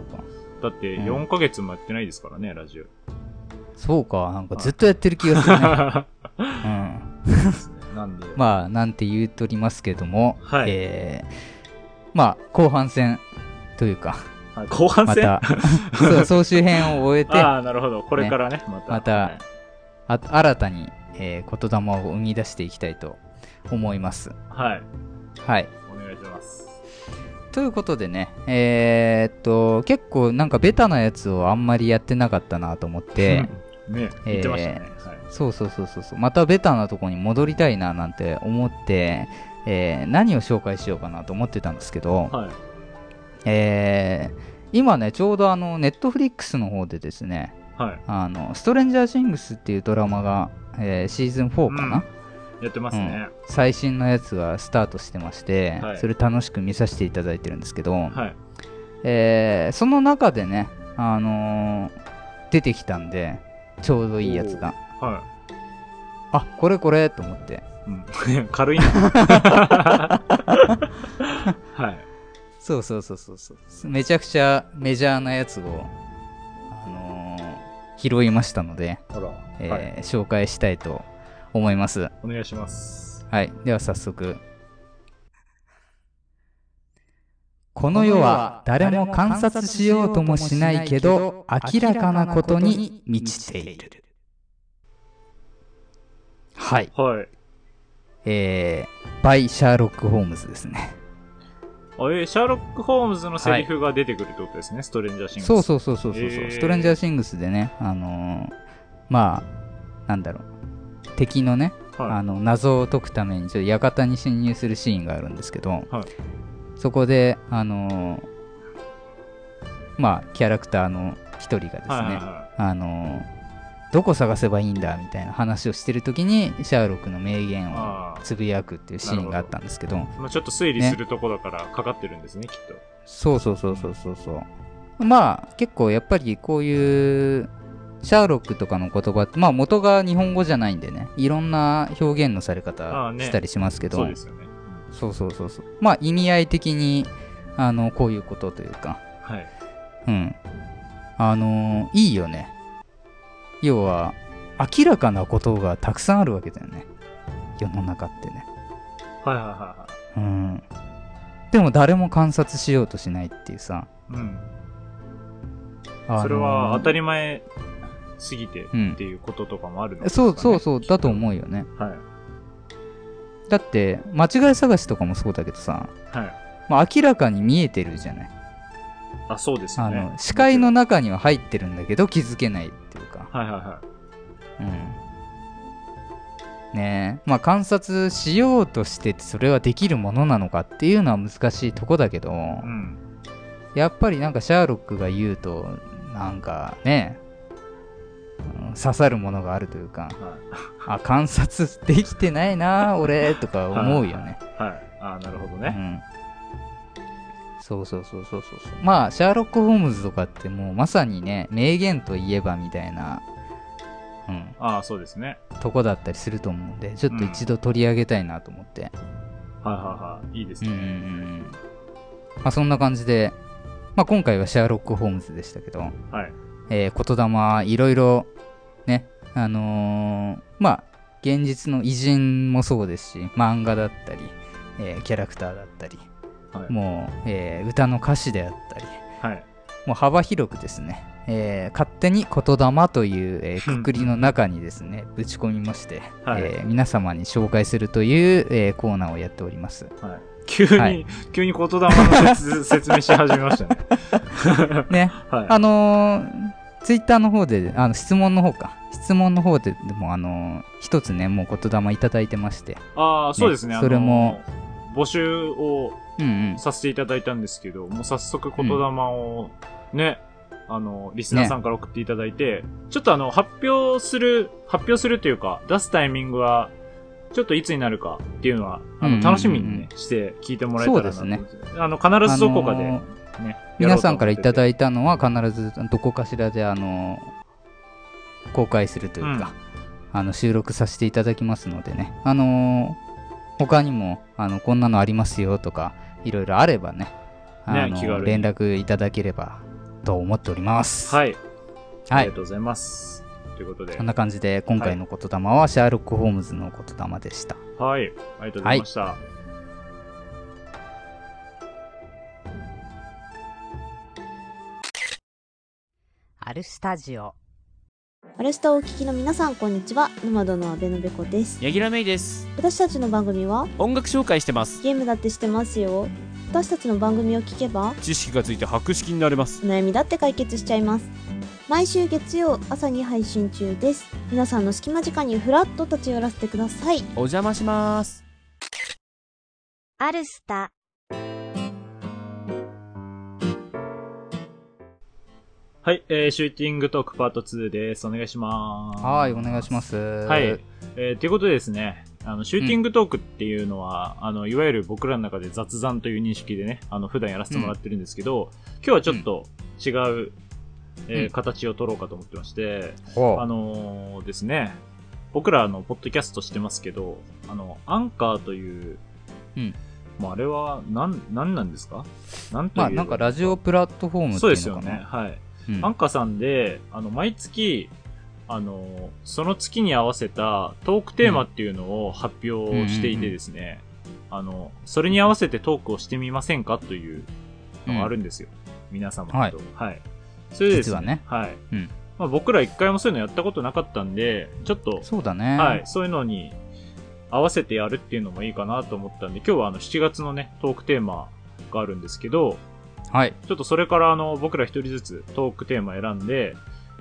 だってうん4ヶ月もやってないですからね、ラジオ。そうかなんかずっとやってる気がするね、うん、なんで、まあなんて言うとりますけども、はいえーまあ後半戦というかはい後半戦？また 総集編を終えてああ、なるほど。これからね、また。またはいあ新たに、えー言霊を生み出していきたいと思いますはい。はいお願いします。ということでね、えーっと、結構なんかベタなやつをあんまりやってなかったなと思って、ね、言ってましたね。はいそうそうそうそうそう、またベタなとこに戻りたいななんて思って、えー何を紹介しようかなと思ってたんですけど、はい。えー今ね、ちょうどあの、ネットフリックスの方でですね、はい。あの、ストレンジャーシングスっていうドラマが、えーシーズン4かな、やってますね。最新のやつがスタートしてまして、はいそれ楽しく見させていただいてるんですけど、はい。えーその中でね、あのー出てきたんで、ちょうどいいやつが。はあ、これこれと思って。い。うん、軽いな。はい。そうそうそうそうそう。めちゃくちゃメジャーなやつを、あのー拾いましたので。えーはい。紹介したいと思います。お願いします。はい。では早速。この世は誰も観察しようともしないけど、明らかなことに満ちている。はい。はい。えーバイ・シャーロック・ホームズですね。あえーシャーロック・ホームズのセリフが出てくるってことですね、ストレンジャーシングス。そうそうそうそうそう、へーストレンジャーシングスでね、あのーまあ、なんだろう、敵のね、あはの謎を解くためにちょっと館に侵入するシーンがあるんですけど、はいそこで、あのーまあ、キャラクターの一人がですね、あのーどこ探せばいいんだみたいな話をしてるときにシャーロックの名い。言をあつぶやくっていうシーンがあったんですけどあ。まあちょっと推理するとこだからかかってるんですね、きっと。そうそうそうそうそうそうまあ結構やっぱりこういうシャーロックとかの言葉ってまあ元が日本語じゃないんでねいろんな表現のされあ方したりしますけど、そうですよね。そうそうそうそう。まあ意味合い的にあのこういうことというか。はい。うん。あのーいいよね。要は明らかなことがたくさんあるわけだよね。世の中ってね。はいはいはいはうん。でも誰も観察しようとしないっていうさ、い。うん。あのーそれは当たり前すぎてうんっていうこととかもあるのですかねそうそうそうだと思うよねはい。だって間違い探しとかもそうだけどさ、はい。まあ、明らかに見えてるじゃないあ、そうですよあね。の視界の中には入ってるんだけど気づけないっていうかはいはいはうんねえまあ観察しようとしてそれはできるものなのかっていうのは難しいとこだけど、い。うん。やっぱりなんかシャーロックが言うとなんかね、うん刺さるものがあるというかはい。あ観察できてないな俺とか思うよねはい。あなるほどね。うんそうそうそうそうそうそうまあシャーロック・ホームズとかってもうまさにね名言といえばみたいな、うん、ああ、そうですね。とこだったりすると思うんでちょっと一度取り上げたいなと思って、はいはいはい。いいですうん、うんね。うんうんまあそんな感じで、まあ、今回はシャーロック・ホームズでしたけど、はい。えー、言霊いろいろねあのーまあ現実の偉人もそうですし漫画だったり、えーキャラクターだったりはい。もう、えー歌の歌詞であったりはい。もう幅広くですね、えー勝手に言霊という、えー くくりの中にですねぶち込みまして、はいえー皆様に紹介するという、えーコーナーをやっておりますはい。急に、はい。急に言霊の説説明し始めましたね。ね。はい。あのツイッターの方であの質問の方か。質問の方ででもあのー一つねもう言霊いただいてまして。ああ、そうですね。それもあの、募集をうんうん。させていただいたんですけど、もう早速言霊をね、あの、リスナーさんから送っていただいて、ちょっとあの、発表する、発表するというか、出すタイミングは、ちょっといつになるかっていうのは、あの、楽しみにね、して聞いてもらえたらなと思って。そうあの、必ずどこかで、ねー、皆さんからいただいいたのは必ずどこかしらであのー公開するというか、あの収録させていただきますのでね。あのー他にもあのこんなのありますよとかいろいろあればねあの連絡いただければと思っております。はい。あはい。りがとうございます。ということで。そん、な感じで今回の言霊はシャーロック・ホームズの言霊でした。はい。ありがとうございました。アルスタジオ。アルスタをお聞きの皆さんこんにちは。ノマドの阿部のべこです。柳楽芽衣です。私たちの番組は音楽紹介してます。ゲームだってしてますよ私たちの番組を聞けば知識がついて博識になれます。お悩みだって解決しちゃいます。毎週月曜朝に配信中です。皆さんの隙間時間にフラッと立ち寄らせてください。お邪魔します。アルスタ、はい、えー、シューティングトークパート2です。お願いします。はいお願いします。はい。えー、ということでですね、あの、シューティングトークっていうのは、あの、いわゆる僕らの中で雑談という認識でね、あの、普段やらせてもらってるんですけど、今日はちょっと違う、えーうん形を取ろうかと思ってまして、あのーですね、僕らあの、ポッドキャストしてますけど、あの、アンカーという、うんもうあれは、なん、なんなんですか？なんという。まあなんかラジオプラットフォームってそういうのかなですよね。はい。うんアンカーさんで、あの、毎月、あの、その月に合わせたトークテーマっていうのを発表していてですね、あの、それに合わせてトークをしてみませんかというのがあるんですよ。皆様と。はいはい。それでです実はねはい。うんまあ僕ら一回もそういうのやったことなかったんで、ちょっと、そうだねはい、そういうのに、合わせてやるっていうのもいいかなと思ったんで、今日はあの7月のね、トークテーマがあるんですけど、はい。ちょっとそれからあの、僕ら一人ずつトークテーマ選んで、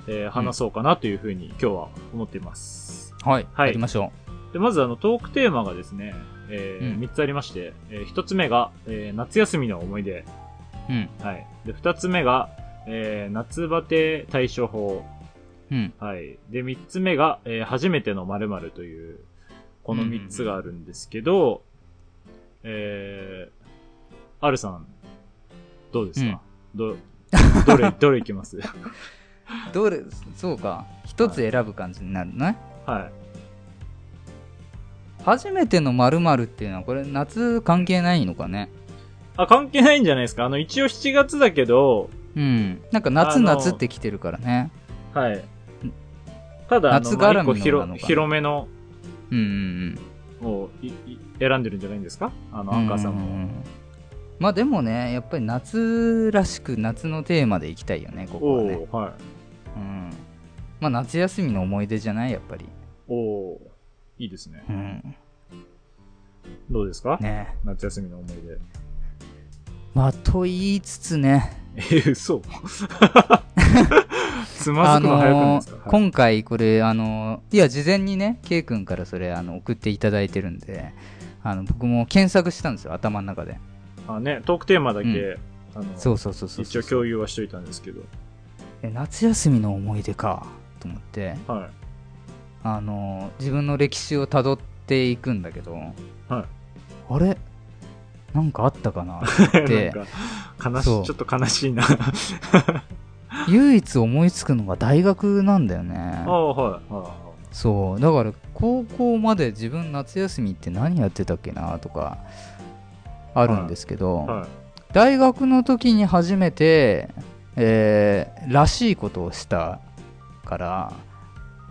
えー話そうかなというふうに今日は思っています。はい。はいやりましょで、まずあの、トークテーマがですね、えーうん3つありまして、えー1つ目が、えー夏休みの思い出。う。うん。はい。で、2つ目が、えー夏バテ対処法。うん。はい。で、3つ目が、えー初めての〇〇という、この3つがあるんですけど、えー、アルさん、どうですか、ど、どれ、どれいきます？どれ、そうか。一つ選ぶ感じになるね。はい。初めての〇〇っていうのは、これ夏関係ないのかね？あ、関係ないんじゃないですかあの、一応7月だけど、うん。なんか夏夏って来てるからね。はい。ただ、夏まあ絡みのの広めのうんうんをいい選んでるんじゃないんですか？あの、うん。アンカーさんううも。うまあでもね、やっぱり夏らしく夏のテーマでいきたいよね、ここはね。はい。うん。まあ夏休みの思い出じゃない？やっぱり。おー、いいですね。うん。どうですか、ね夏休みの思い出。まあと言いつつね、えー、嘘 つまずくの早くないですか、はい今回これ、あのーいや、事前にね、K 君からそれ、あの、送っていただいてるんで、あの、僕も検索したんですよ、頭の中で。あね、トークテーマだけ、うあの、そうそうそうそう一応共有はしといたんですけど。え夏休みの思い出か、と思って、はい。あのー自分の歴史をたどっていくんだけど、はい。あれ？なんかあったかな？なんでか、悲しい、そうちょっと悲しいな。唯一思いつくのが大学なんだよね。ああ、はい。はそう。だから、高校まで自分夏休みって何やってたっけな？とか、あるんですけど、い。はい。大学の時に初めて、えーらしいことをしたから、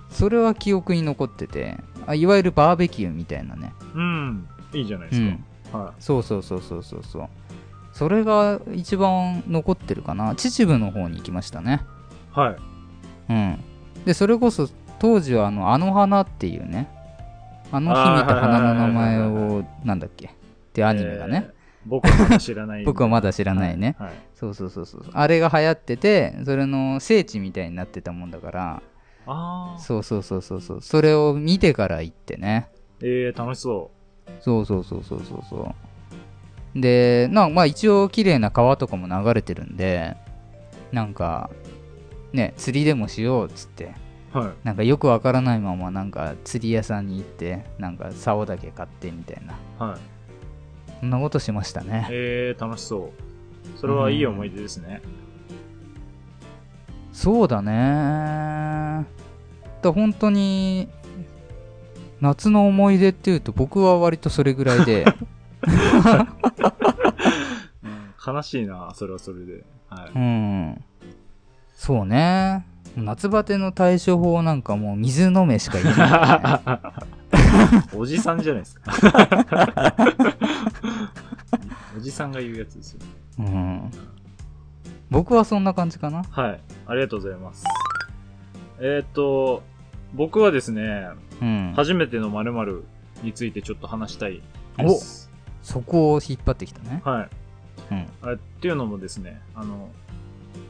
それは記憶に残ってて、あいわゆるバーベキューみたいなね。うん。いいじゃないでうん。すか。はそうそうそうそうそうそう。それが一番残ってるかな。秩父の方に行きましたね。い。はい。うん。で、それこそ当時はあの、あの花っていうね、あの日見た花の名前を、なんだっけってアニメがね。えー僕はまだ知らない。僕はまだ知らないね。はい。そうそうそうそう。あれが流行ってて、それの聖地みたいになってたもんだから、ああ。そうそうそうそうそう。それを見てから行ってね。えー、楽しそそうそうそうそうそうそう。で、なまあ一応綺麗な川とかも流れてるんで、なんか、ね、釣りでもしようっつって、う。はい。なんかよくわからないままなんか釣り屋さんに行って、なんか竿だけ買ってみたいな。はい。そんなことしましたね。えー、楽しそう。それはいい思い出ですね。そうだね。だ本当に、夏の思い出っていうと僕は割とそれぐらいで、うん、悲しいな、それはそれで。はい。うん。そうね。夏バテの対処法なんかもう水飲めしか言えない、おじさんじゃないですか。おじさんが言うやつですよ。うん。僕はそんな感じかな。はい。ありがとうございます。えーっと、僕はですね、うん。初めての〇〇についてちょっと話したいです。そこを引っ張ってきたね。はい。うん。あっていうのもですね、あの、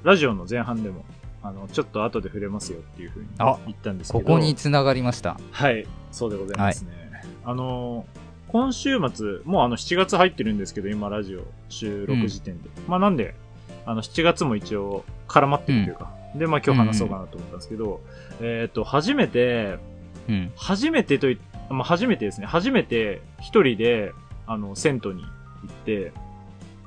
ラジオの前半でも、あの、ちょっと後で触れますよっていうふうにあ言ったんですけど。ここに繋がりました。はい、そうでございますね。あの、今週末、もうあの7月入ってるんですけど、今ラジオ収録時点で。まあなんで、あの7月も一応絡まってるというか、で、まあ今日話そうかなと思ったんですけど、えっ、と、初めて、うん。初めてとい、まあ初めてですね、初めて一人で、あの、銭湯に行って、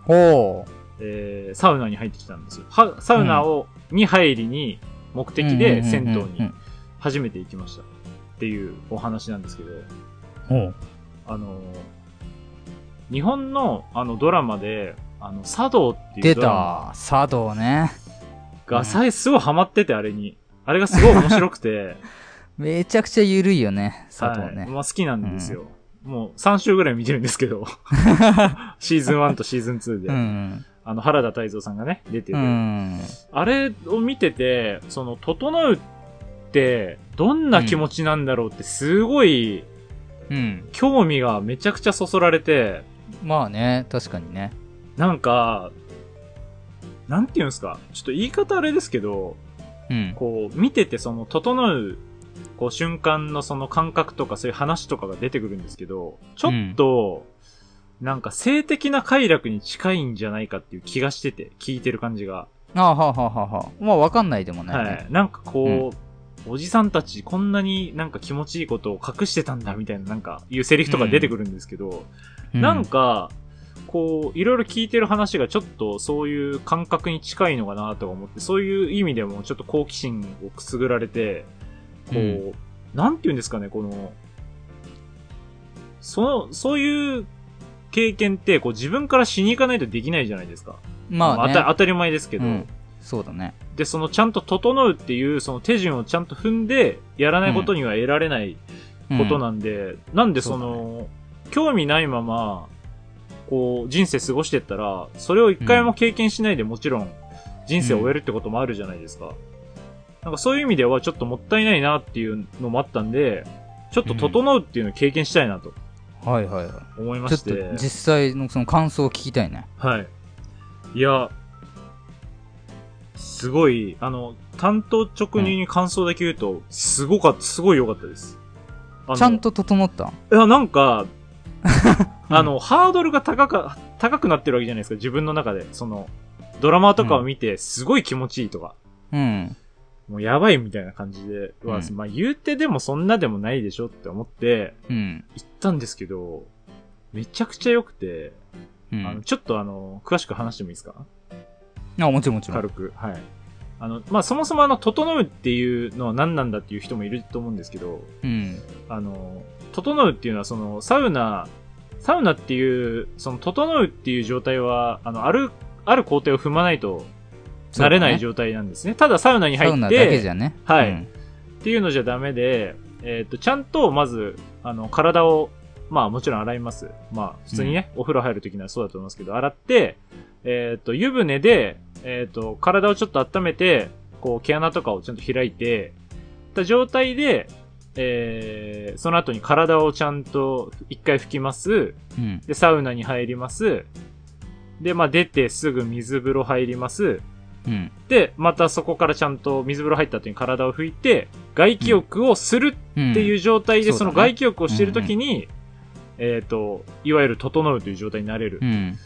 ほえーサウナに入ってきたんですよ。はサウナを、に入りに、目う。的で銭湯に初めて行きました。っていうお話なんですけど、ほう。あのー、日本のあのドラマで、あの、茶道っていう出ドラマた。茶道ね。がさえすごいハマってて、あれに。あれがすごい面白くて、めちゃくちゃ緩いよね。茶道はい。ね。まあ好きなんですよ。もう3週ぐらい見てるんですけど、シーズン1とシーズン2で、うん。あの、原田泰造さんがね、出てる。うん。あれを見てて、その、整うって、どんな気持ちなんだろうって、すごい、うん。興味がめちゃくちゃそそられて、まあね、確かにね。なんか、なんていうんですか、ちょっと言い方あれですけど、うん。こう、見ててその、整う、こう、瞬間のその感覚とかそういう話とかが出てくるんですけど、ちょっと、なんか性的な快楽に近いんじゃないかっていう気がしてて、聞いてる感じが。ああ、はあはあはあはあ。まあ、わかんないでもないね。はい。なんかこう、おじさんたちこんなになんか気持ちいいことを隠してたんだみたいななんかいうセリフとか出てくるんですけど、うなん、か、こう、いろいろ聞いてる話がちょっとそういう感覚に近いのかなとか思って、そういう意味でもちょっと好奇心をくすぐられて、こう、うんなんて言うんですかね、この、その、そういう経験って、こう自分からしに行かないとできないじゃないですか。まあね。当た当たり前ですけど、うんそうだね。で、そのちゃんと整うっていう、その手順をちゃんと踏んで、やらないことには得られないことなんで、なんでその、興味ないまま、こう、人生過ごしてったら、それを一回も経験しないでもちろん、人生を終えるってこともあるじゃないですか。なんかそういう意味ではちょっともったいないなっていうのもあったんで、ちょっと整うっていうのを経験したいなとはいはいは思いまい。ちょっとして。実際のその感想を聞きたいね。はい。いや、すごい、あの、担当直入に感想だけ言うと、すごかった、すごい良かったです。ちゃんと整った？いや、なんか、あの、ハードルが高か、高くなってるわけじゃないですか、自分の中で。その、ドラマとかを見て、すごい気持ちいいとか、うん。もうやばいみたいな感じで、はうんまあ言うてでもそんなでもないでしょって思って、うん。行ったんですけど、めちゃくちゃ良くて、うあの、ん。ちょっとあの、詳しく話してもいいですか？あ、もちろんもちろん。軽く。はい。あの、まあ、そもそもあの、整うっていうのは何なんだっていう人もいると思うんですけど、うん。あの、整うっていうのはその、サウナ、サウナっていう、その、整うっていう状態は、あの、ある、ある工程を踏まないと、なれない状態なんですね。ただサウナに入って。はいうんっていうのじゃダメで、えっ、と、ちゃんと、まず、あの、体を、まあもちろん洗います。まあ、普通にね、お風呂入るときにはそうだと思いますけど、洗って、えっ、と、湯船で、えっ、と、体をちょっと温めて、こう、毛穴とかをちゃんと開いて、た状態で、えー、その後に体をちゃんと一回拭きます。うん。で、サウナに入ります。で、まあ出てすぐ水風呂入ります。うん。で、またそこからちゃんと水風呂入った後に体を拭いて、外気浴をするうん。っていう状態で、うんその外気浴をしてるときに、えっ、と、いわゆる整うという状態になれるうん。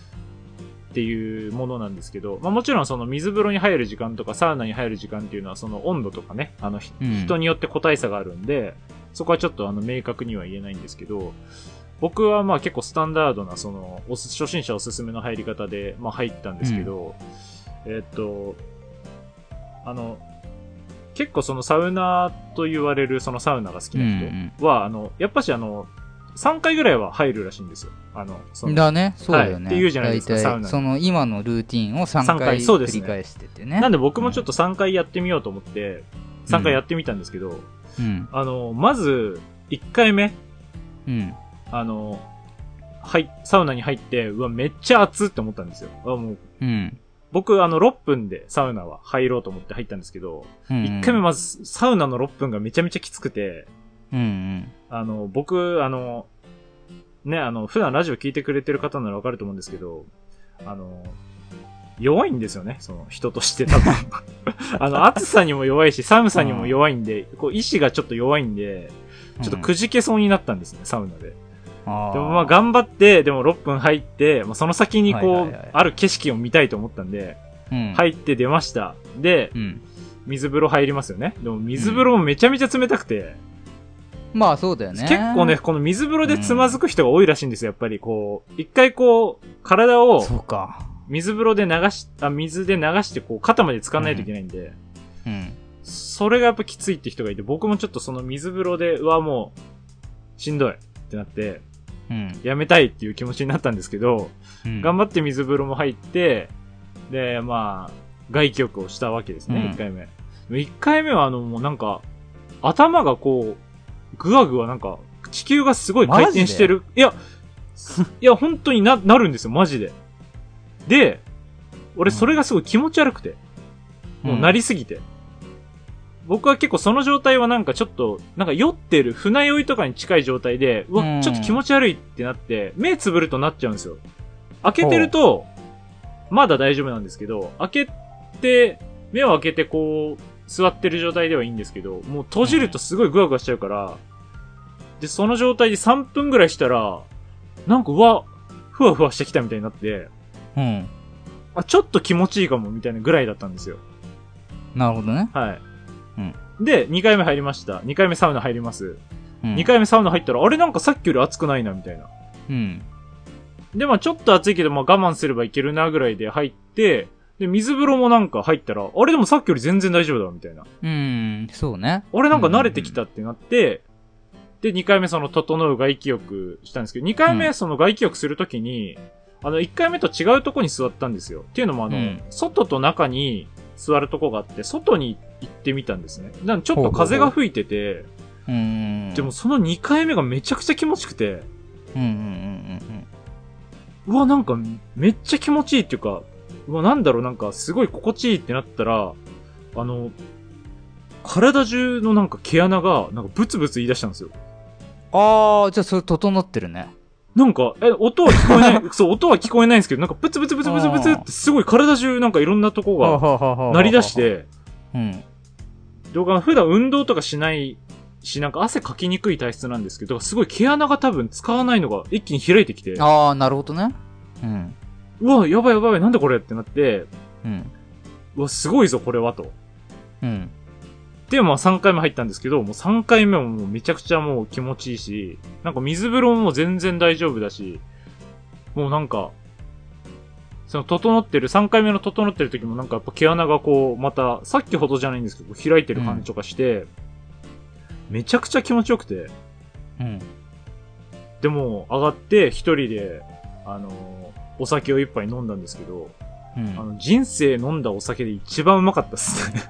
っていうものなんですけど、まあもちろんその水風呂に入る時間とかサウナに入る時間っていうのはその温度とかね、あの、ひうん。人によって個体差があるんで、そこはちょっとあの明確には言えないんですけど、僕はまあ結構スタンダードなその、初心者おすすめの入り方で、まあ入ったんですけど、えっと、あの、結構そのサウナーと言われるそのサウナが好きな人は、あの、やっぱしあの、3回ぐらいは入るらしいんですよ。あの、そのだね、そうだよね。はいって言うじゃないですかサウナにその今のルーティンを3三回繰り返しててね。なんで僕もちょっと3回やってみようと思って、3回やってみたんですけど、うん。あの、まず、1回目、うん。あの、はい、サウナに入って、うわ、めっちゃ熱って思ったんですよ。あもう、うん。僕、あの、6分でサウナは入ろうと思って入ったんですけど、うん。1回目まず、サウナの6分がめちゃめちゃきつくて、うんうん。あの、僕、あの、ね、あの、普段ラジオ聞いてくれてる方ならわかると思うんですけど、あの、弱いんですよね、その人として多分。あの、暑さにも弱いし、寒さにも弱いんで、こう、意志がちょっと弱いんで、ちょっとくじけそうになったんですね、サウナで。でもまあ頑張って、でも6分入って、まあ、その先にこう、はいはいはいある景色を見たいと思ったんで、うん。入って出ました。で、うん。水風呂入りますよね。でも水風呂もめちゃめちゃ冷たくて、まあそうだよね。結構ね、この水風呂でつまずく人が多いらしいんですよ、やっぱりこう、一回こう、体をそうか。水風呂で流し、あ、水で流してこう、肩まで使わないといけないんで、うん。それがやっぱきついって人がいて、僕もちょっとその水風呂で、うわ、もう、しんどいってなって、うん。やめたいっていう気持ちになったんですけど、うん頑張って水風呂も入って、で、まあ、外気浴をしたわけですね、うん一、回目。一回目はあの、もうなんか、頭がこう、ぐわぐわなんか、地球がすごい回転してる。いや、いや、本当にな、なるんですよ、マジで。で、俺それがすごい気持ち悪くて。もうなりすぎて。僕は結構その状態はなんかちょっと、なんか酔ってる、船酔いとかに近い状態で、うわ、うんちょっと気持ち悪いってなって、目つぶるとなっちゃうんですよ。開けてると、まだ大丈夫なんですけど、開けて、目を開けてこう、座ってる状態ではいいんですけど、もう閉じるとすごいグワグワしちゃうから、で、その状態で3分ぐらいしたら、なんかうわ、ふわふわしてきたみたいになって、うん。あ、ちょっと気持ちいいかもみたいなぐらいだったんですよ。なるほどね。はい。うんで、2回目入りました。2回目サウナ入ります。うん、2回目サウナ入ったら、あれなんかさっきより暑くないな、みたいな。うん。で、まあちょっと暑いけど、まあ我慢すればいけるな、ぐらいで入って、で、水風呂もなんか入ったら、あれでもさっきより全然大丈夫だ、みたいな。うん、そうね。あれなんか慣れてきたってなって、で、2回目その、整う外気浴したんですけど、2回目うんその外気浴するときに、あの、1回目と違うとこに座ったんですよ。っていうのもあの、うん外と中に座るとこがあって、外に行ってみたんですね。なんでちょっと風が吹いてて、うん。でも、その2回目がめちゃくちゃ気持ちよくて、うんうんうんうわ、なんかめっちゃ気持ちいいっていうか、うわ、なんだろう、なんかすごい心地いいってなったら、あの、体中のなんか毛穴が、なんかブツブツ言い出したんですよ。うん。ああ、じゃあそれ整ってるね。なんか、え、音は聞こえない、そう、音は聞こえないんですけど、なんかブツブツブツブツブツってすごい体中なんかいろんなとこが鳴鳴り出し。て、うん。動画普段運動とかしないし、なんか汗かきにくい体質なんですけど、すごい毛穴が多分使わないのが一気に開いてきて、ああ、なるほどね。うん。うわ、やばいやばいやばい、なんだこれってなって、うん。うわ、すごいぞ、これは、と。うん。で、まあ3回目入ったんですけど、もう3回目ももうめちゃくちゃもう気持ちいいし、なんか水風呂も全然大丈夫だし、もうなんか、その整ってる、3回目の整ってる時もなんかやっぱ毛穴がこう、また、さっきほどじゃないんですけど、開いてる感じとかして、めちゃくちゃ気持ちよくて、うん。でも上がって一人で、あのお酒を一杯飲んだんですけど、うんあの、人生飲んだお酒で一番うまかったっすね。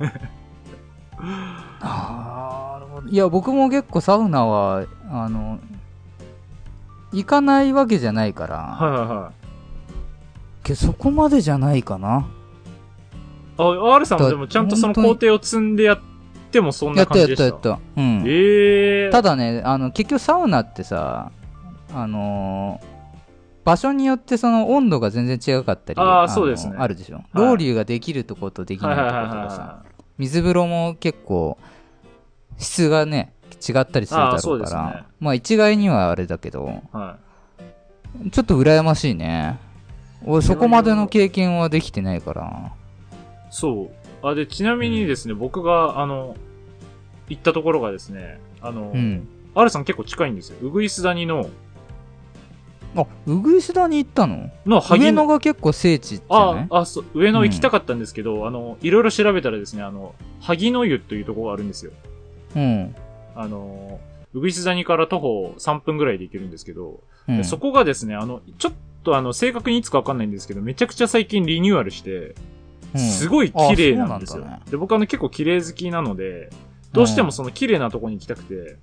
あ。いや、僕も結構サウナは、あの、行かないわけじゃないから、はいはいはい。けどそこまでじゃないかな。あ、R さんもでもちゃんとその工程を積んでやってもそんやったやっな感じでした？たやった。うん。ええー。ただね、あの、結局サウナってさ、あのー場所によってその温度が全然違かったり、あそうですねあるでしょ。ロウリュができるとことできなはいいはいとことはいはかさ、水風呂も結構、質がね、違ったりするだろうから、ねまあ一概にはあれだけど、い。はい。ちょっと羨ましいね。俺そこまでの経験はできてないから。そう。あ、で、ちなみにですね、僕が、あの、行ったところがですね、あの、うん。R さん結構近いんですよ。うぐいす谷の、あ、うぐいす谷行ったの？の萩上野が結構聖地じゃないあ、あ、そう、上野行きたかったんですけど、あの、いろいろ調べたらですね、あの、萩の湯というところがあるんですよ。うん。あの、うぐいす谷から徒歩3分ぐらいで行けるんですけど、うんでそこがですね、あの、ちょっとあの、正確にいつかわかんないんですけど、めちゃくちゃ最近リニューアルして、うんすごい綺麗なんですよ。あそうなんだねで、僕あの結構綺麗好きなので、どうしてもその綺麗なとこに行きたくて、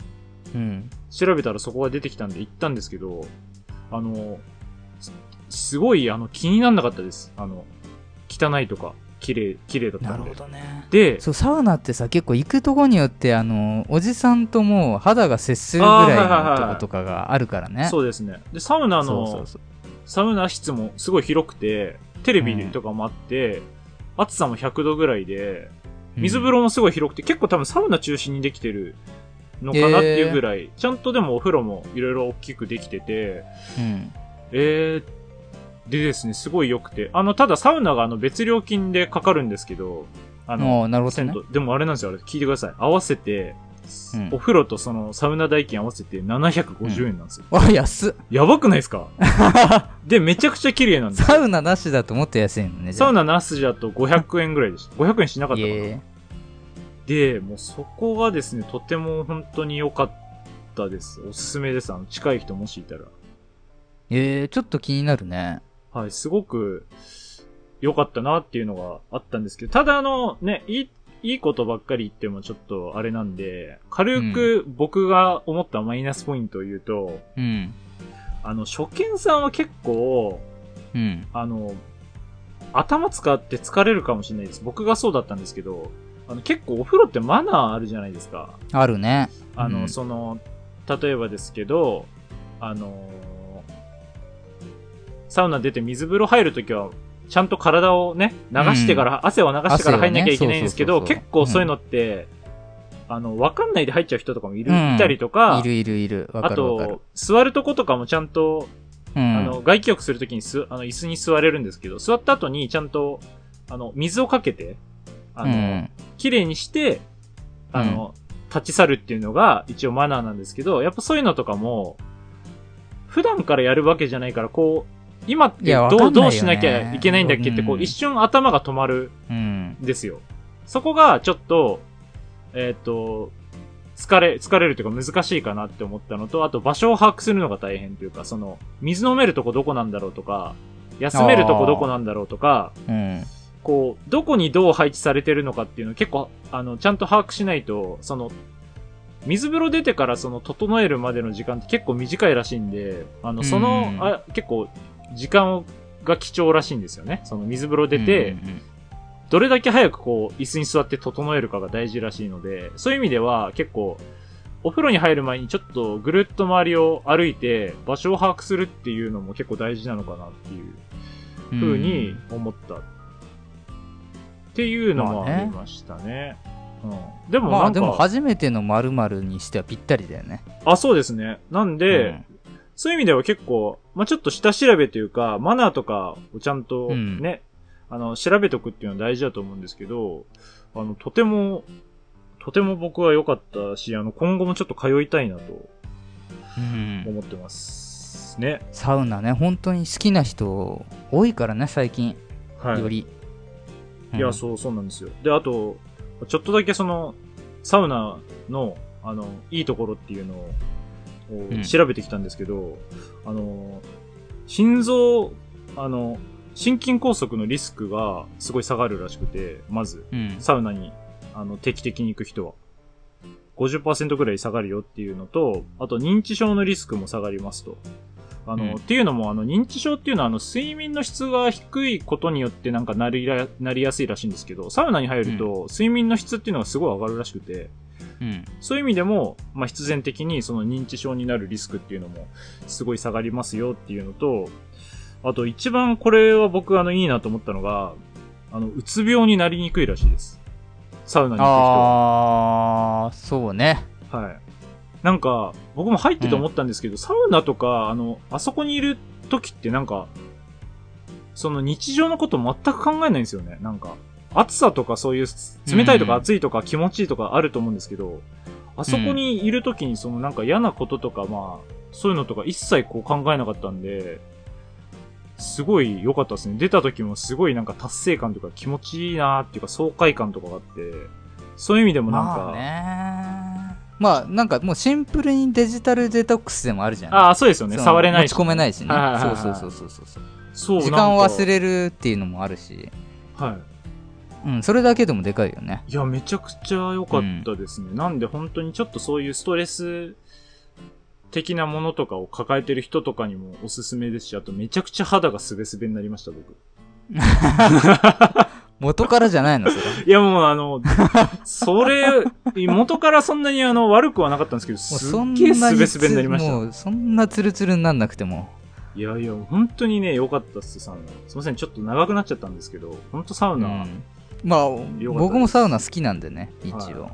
うん。調べたらそこが出てきたんで行ったんですけど、あの、すすごいあの気になんなかったです。あの、汚いとか、綺麗、綺麗だったでなんるほ。どね。で、そう、サウナってさ、結構行くとこによって、あの、おじさんともう肌が接するぐらいのとことかがあるからね。そうですね。で、サウナの。サウナ室もすごい広くて、テレビとかもあって、暑さも100度ぐらいで、水風呂。呂もすごい広くて、結構多分サウナ中心にできてるのかなっていうぐらい、ちゃんとでもお風呂もいろいろ大きくできてて、うん。えー、でですね、すごい良くて、あの、ただサウナがあの別料金でかかるんですけど、あの、なるほどね。でもあれなんですよ、あれ、聞いてください。合わせて、うんお風呂とそのサウナ代金合わせて750円なんですよ。あ、安っ。やばくないですか？で、めちゃくちゃ綺麗なんですよサウナなしだともっと安いのね。サウナナなしだと500円ぐらいでした。500円しなかったかな？えで、もうそこがですね、とても本当に良かったです。おすすめです。あの、近い人もしいたら。えー、ちょっと気になるね。はい、すごく良かったなっていうのがあったんですけど、ただあの、ね、いい、いいことばっかり言ってもちょっとあれなんで、軽く僕が思ったマイナスポイントを言うと、うん。あの、初見さんは結構、うん。あの、頭使って疲れるかもしれないです。僕がそうだったんですけど、あの結構お風呂ってマナーあるじゃないですか。あるね。あの、うんその、例えばですけど、あのサウナ出て水風呂入るときは、ちゃんと体をね、流してから、汗を流してから入んなきゃいけないんですけど、結構そういうのって、あの、わかんないで入っちゃう人とかもいる、うんいたりとか、いるいるいる。わあと。、座るとことかもちゃんと、うん。あの、外気浴するときにす、あの、椅子に座れるんですけど、座った後にちゃんと、あの、水をかけて、あの、うん綺麗にして、あの、立ち去るっていうのが一応マナーなんですけど、やっぱそういうのとかも、普段からやるわけじゃないから、こう、今ってどう、ねどうしなきゃいけないんだっけって、こううん一瞬頭が止まるうん。んですよ。そこがちょっと、えっ、と、疲れ、疲れるというか難しいかなって思ったのと、あと場所を把握するのが大変というか、その、水飲めるとこどこなんだろうとか、休めるとこどこなんだろうとか、うん。こう、どこにどう配置されてるのかっていうのを結構、あの、ちゃんと把握しないと、その、水風呂出てからその、整えるまでの時間って結構短いらしいんで、あの、その、うんあ結構、時間が貴重らしいんですよね。その水風呂出て、どれだけ早くこう、椅子に座って整えるかが大事らしいので、そういう意味では結構、お風呂に入る前にちょっとぐるっと周りを歩いて、場所を把握するっていうのも結構大事なのかなっていううんふうに思った。っていうのもありましたね。うん、でもなんか、まあでも初めての〇〇にしてはぴったりだよね。あ、そうですね。なんで、うんそういう意味では結構、まあちょっと下調べというか、マナーとかをちゃんとうんね、あの、調べとくっていうのは大事だと思うんですけど、あの、とても、とても僕は良かったし、あの、今後もちょっと通いたいなとうん思ってます。ね。サウナね、本当に好きな人多いからね、最近。はい。より。いや、そう、そうなんですよ。で、あと、ちょっとだけその、サウナの、あの、いいところっていうのを、うん調べてきたんですけど、あの、心臓、あの、心筋梗塞のリスクがすごい下がるらしくて、まず、うん。サウナに、あの、定期的に行く人は。50%ぐらい下がるよっていうのと、あと認知症のリスクも下がりますと。あの、うんっていうのも、あの、認知症っていうのは、あの、睡眠の質が低いことによってなんかなりら、なりやすいらしいんですけど、サウナに入ると、睡眠の質っていうのがすごい上がるらしくて、うん。そういう意味でも、まあ、必然的にその認知症になるリスクっていうのも、すごい下がりますよっていうのと、あと一番これは僕あの、いいなと思ったのが、あの、うつ病になりにくいらしいです。サウナに行く人は。あー、そうね。はい。なんか、僕も入ってて思ったんですけど、サウナとか、あの、あそこにいる時ってなんか、その日常のこと全く考えないんですよね。なんか、暑さとかそういう、冷たいとかうん暑いとか気持ちいいとかあると思うんですけど、あそこにいる時にそのなんか嫌なこととか、まあ、そういうのとか一切こう考えなかったんで、すごい良かったですね。出た時もすごいなんか達成感とか気持ちいいなーっていうか爽快感とかがあって、そういう意味でもなんか、まあなんかもうシンプルにデジタルデトックスでもあるじゃん。ああ、そうですよね。触れないし、持ち込めないしね。はいはいはいはいそうそうそうそうそう。そう時間を忘る。れるっていうのもあるし。はうん、それだけでもでかいよね。い。いや、めちゃくちゃ良かったですね。なんで本当にちょっとそういうストレス的なものとかを抱えてる人とかにもおすすめですし、あとめちゃくちゃ肌がスベスベになりました、僕。元からじゃないの、それ。いや、もうあの、それ、元からそんなにあの、悪くはなかったんですけど、すそんっげえなにスベスベになりましもうそんなツルツルになんなくても。た。いやいや、本当にね、良かったっす、サウナ。すいません、ちょっと長くなっちゃったんですけど、本当サウナ、うんまあ、僕もサウナ好きなんでね、一応。はい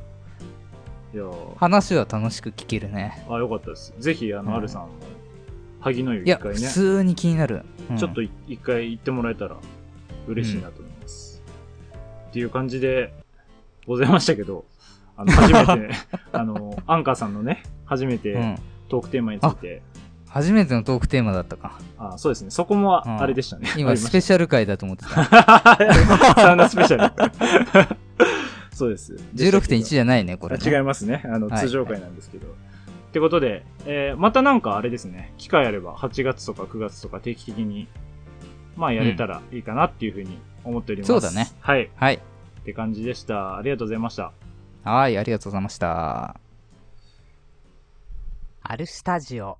いや話は楽しく聞けるね。あ、良かったです。ぜひ、あの、うんアルさんも、萩の湯いや、一回ね。普通に気になる。うんちょっとい一回行ってもらえたら嬉しいなと思います。っていう感じでございましたけど、あの、初めて、あの、アンカーさんのね、初めうてん。トークテーマについて、初めてのトークテーマだったか。あそうですね、そこもうんあれでしたね。今、スペシシャル回だと思ってた。サウナスペシャル。そうです。16.1じゃないね、これ、ね。あ違いますね。あの、はい通常回なんですけど。ってことで、えーまたなんかあれですね、機会あれば8月とか9月とか定期的に、まあやれたらいいかなっていうふうに思っております。そうだね。はい。はい。って感じでした。ありがとうございました。はい、ありがとうございました。アルスタジオ。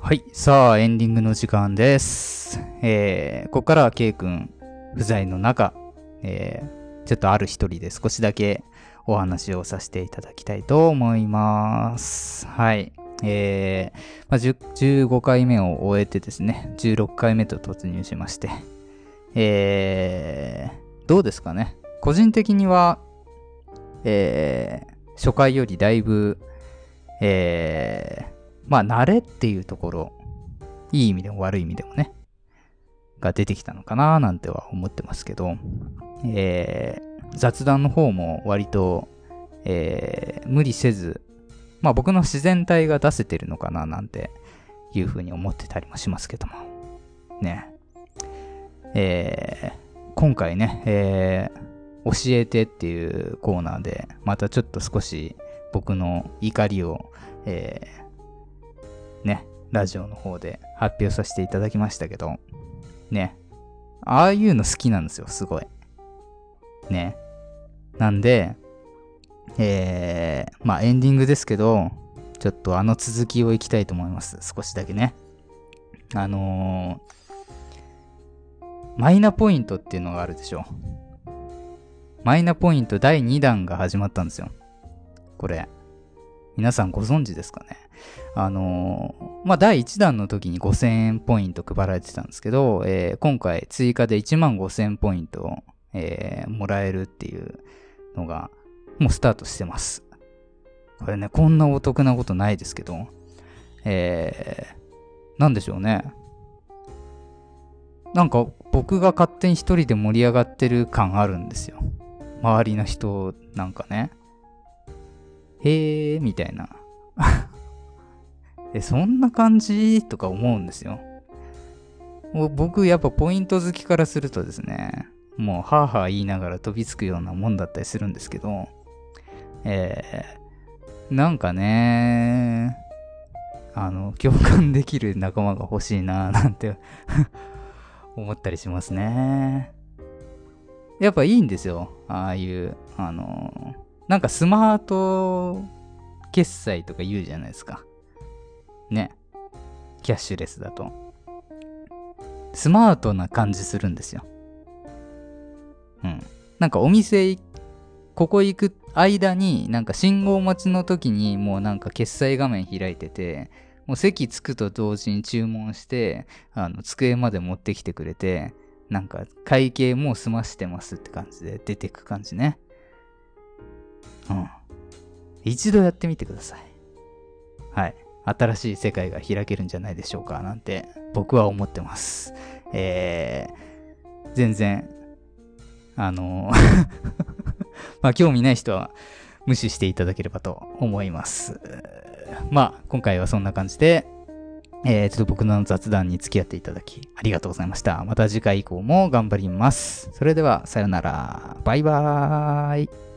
はい。さあ、エンディングの時間です。えー、ここからは K 君不在の中、えー、ちょっとある一人で少しだけお話をさせていただきたいと思います。はい。えー、まあ、15回目を終えてですね、16回目と突入しまして、えー、どうですかね？個人的には、えー、初回よりだいぶ、えー、まあ、慣れっていうところ、いい意味でも悪い意味でもね、が出てきたのかななんては思ってますけど、えー、雑談の方も割と、えー、無理せず、まあ僕の自然体が出せてるのかななんていうふうに思ってたりもしますけども。ね。えー、今回ね、え、教えてっていうコーナーで、またちょっと少し僕の怒りを、え、ね、ラジオの方で発表させていただきましたけど、ね。ああいうの好きなんですよ、すごい。ね。なんで、えー、まあエンディングですけど、ちょっとあの続きをいきたいと思います。少しだけね。あのー、マイナポイントっていうのがあるでしょ。マイナポイント第2弾が始まったんですよ。これ。皆さんご存知ですかね？あのー、まあ、第1弾の時に5000円ポイント配られてたんですけど、えー、今回追加で1万5000ポイント、えー、もらえるっていうのが、もうスタートしてます。これね、こんなお得なことないですけど、えー、なんでしょうね。なんか僕が勝手に一人で盛り上がってる感あるんですよ。周りの人なんかね。へーみたいな。え、そんな感じ？とか思うんですよ。僕やっぱポイント好きからするとですね、もうハーハー言いながら飛びつくようなもんだったりするんですけど、えー、なんかね、あの、共感できる仲間が欲しいなぁ なんて思ったりしますね。やっぱいいんですよ。ああいう、あの、なんかスマート決済とか言うじゃないですか。ね。キャッシュレスだと。スマートな感じするんですよ。うん。なんかお店、ここ行く間に、なんか信号待ちの時にもうなんか決済画面開いてて、もう席着くと同時に注文して、あの、机まで持ってきてくれて、なんか会計もう済ましてますって感じで出てく感じね。うん。一度やってみてください。はい。新しい世界が開けるんじゃないでしょうか、なんて僕は思ってます。えー、全然、あの まあ興味ない人は無視していただければと思います。まあ今回はそんな感じで、えー、ちょっと僕の雑談に付き合っていただきありがとうございました。また次回以降も頑張ります。それではさよなら。バイバーイ。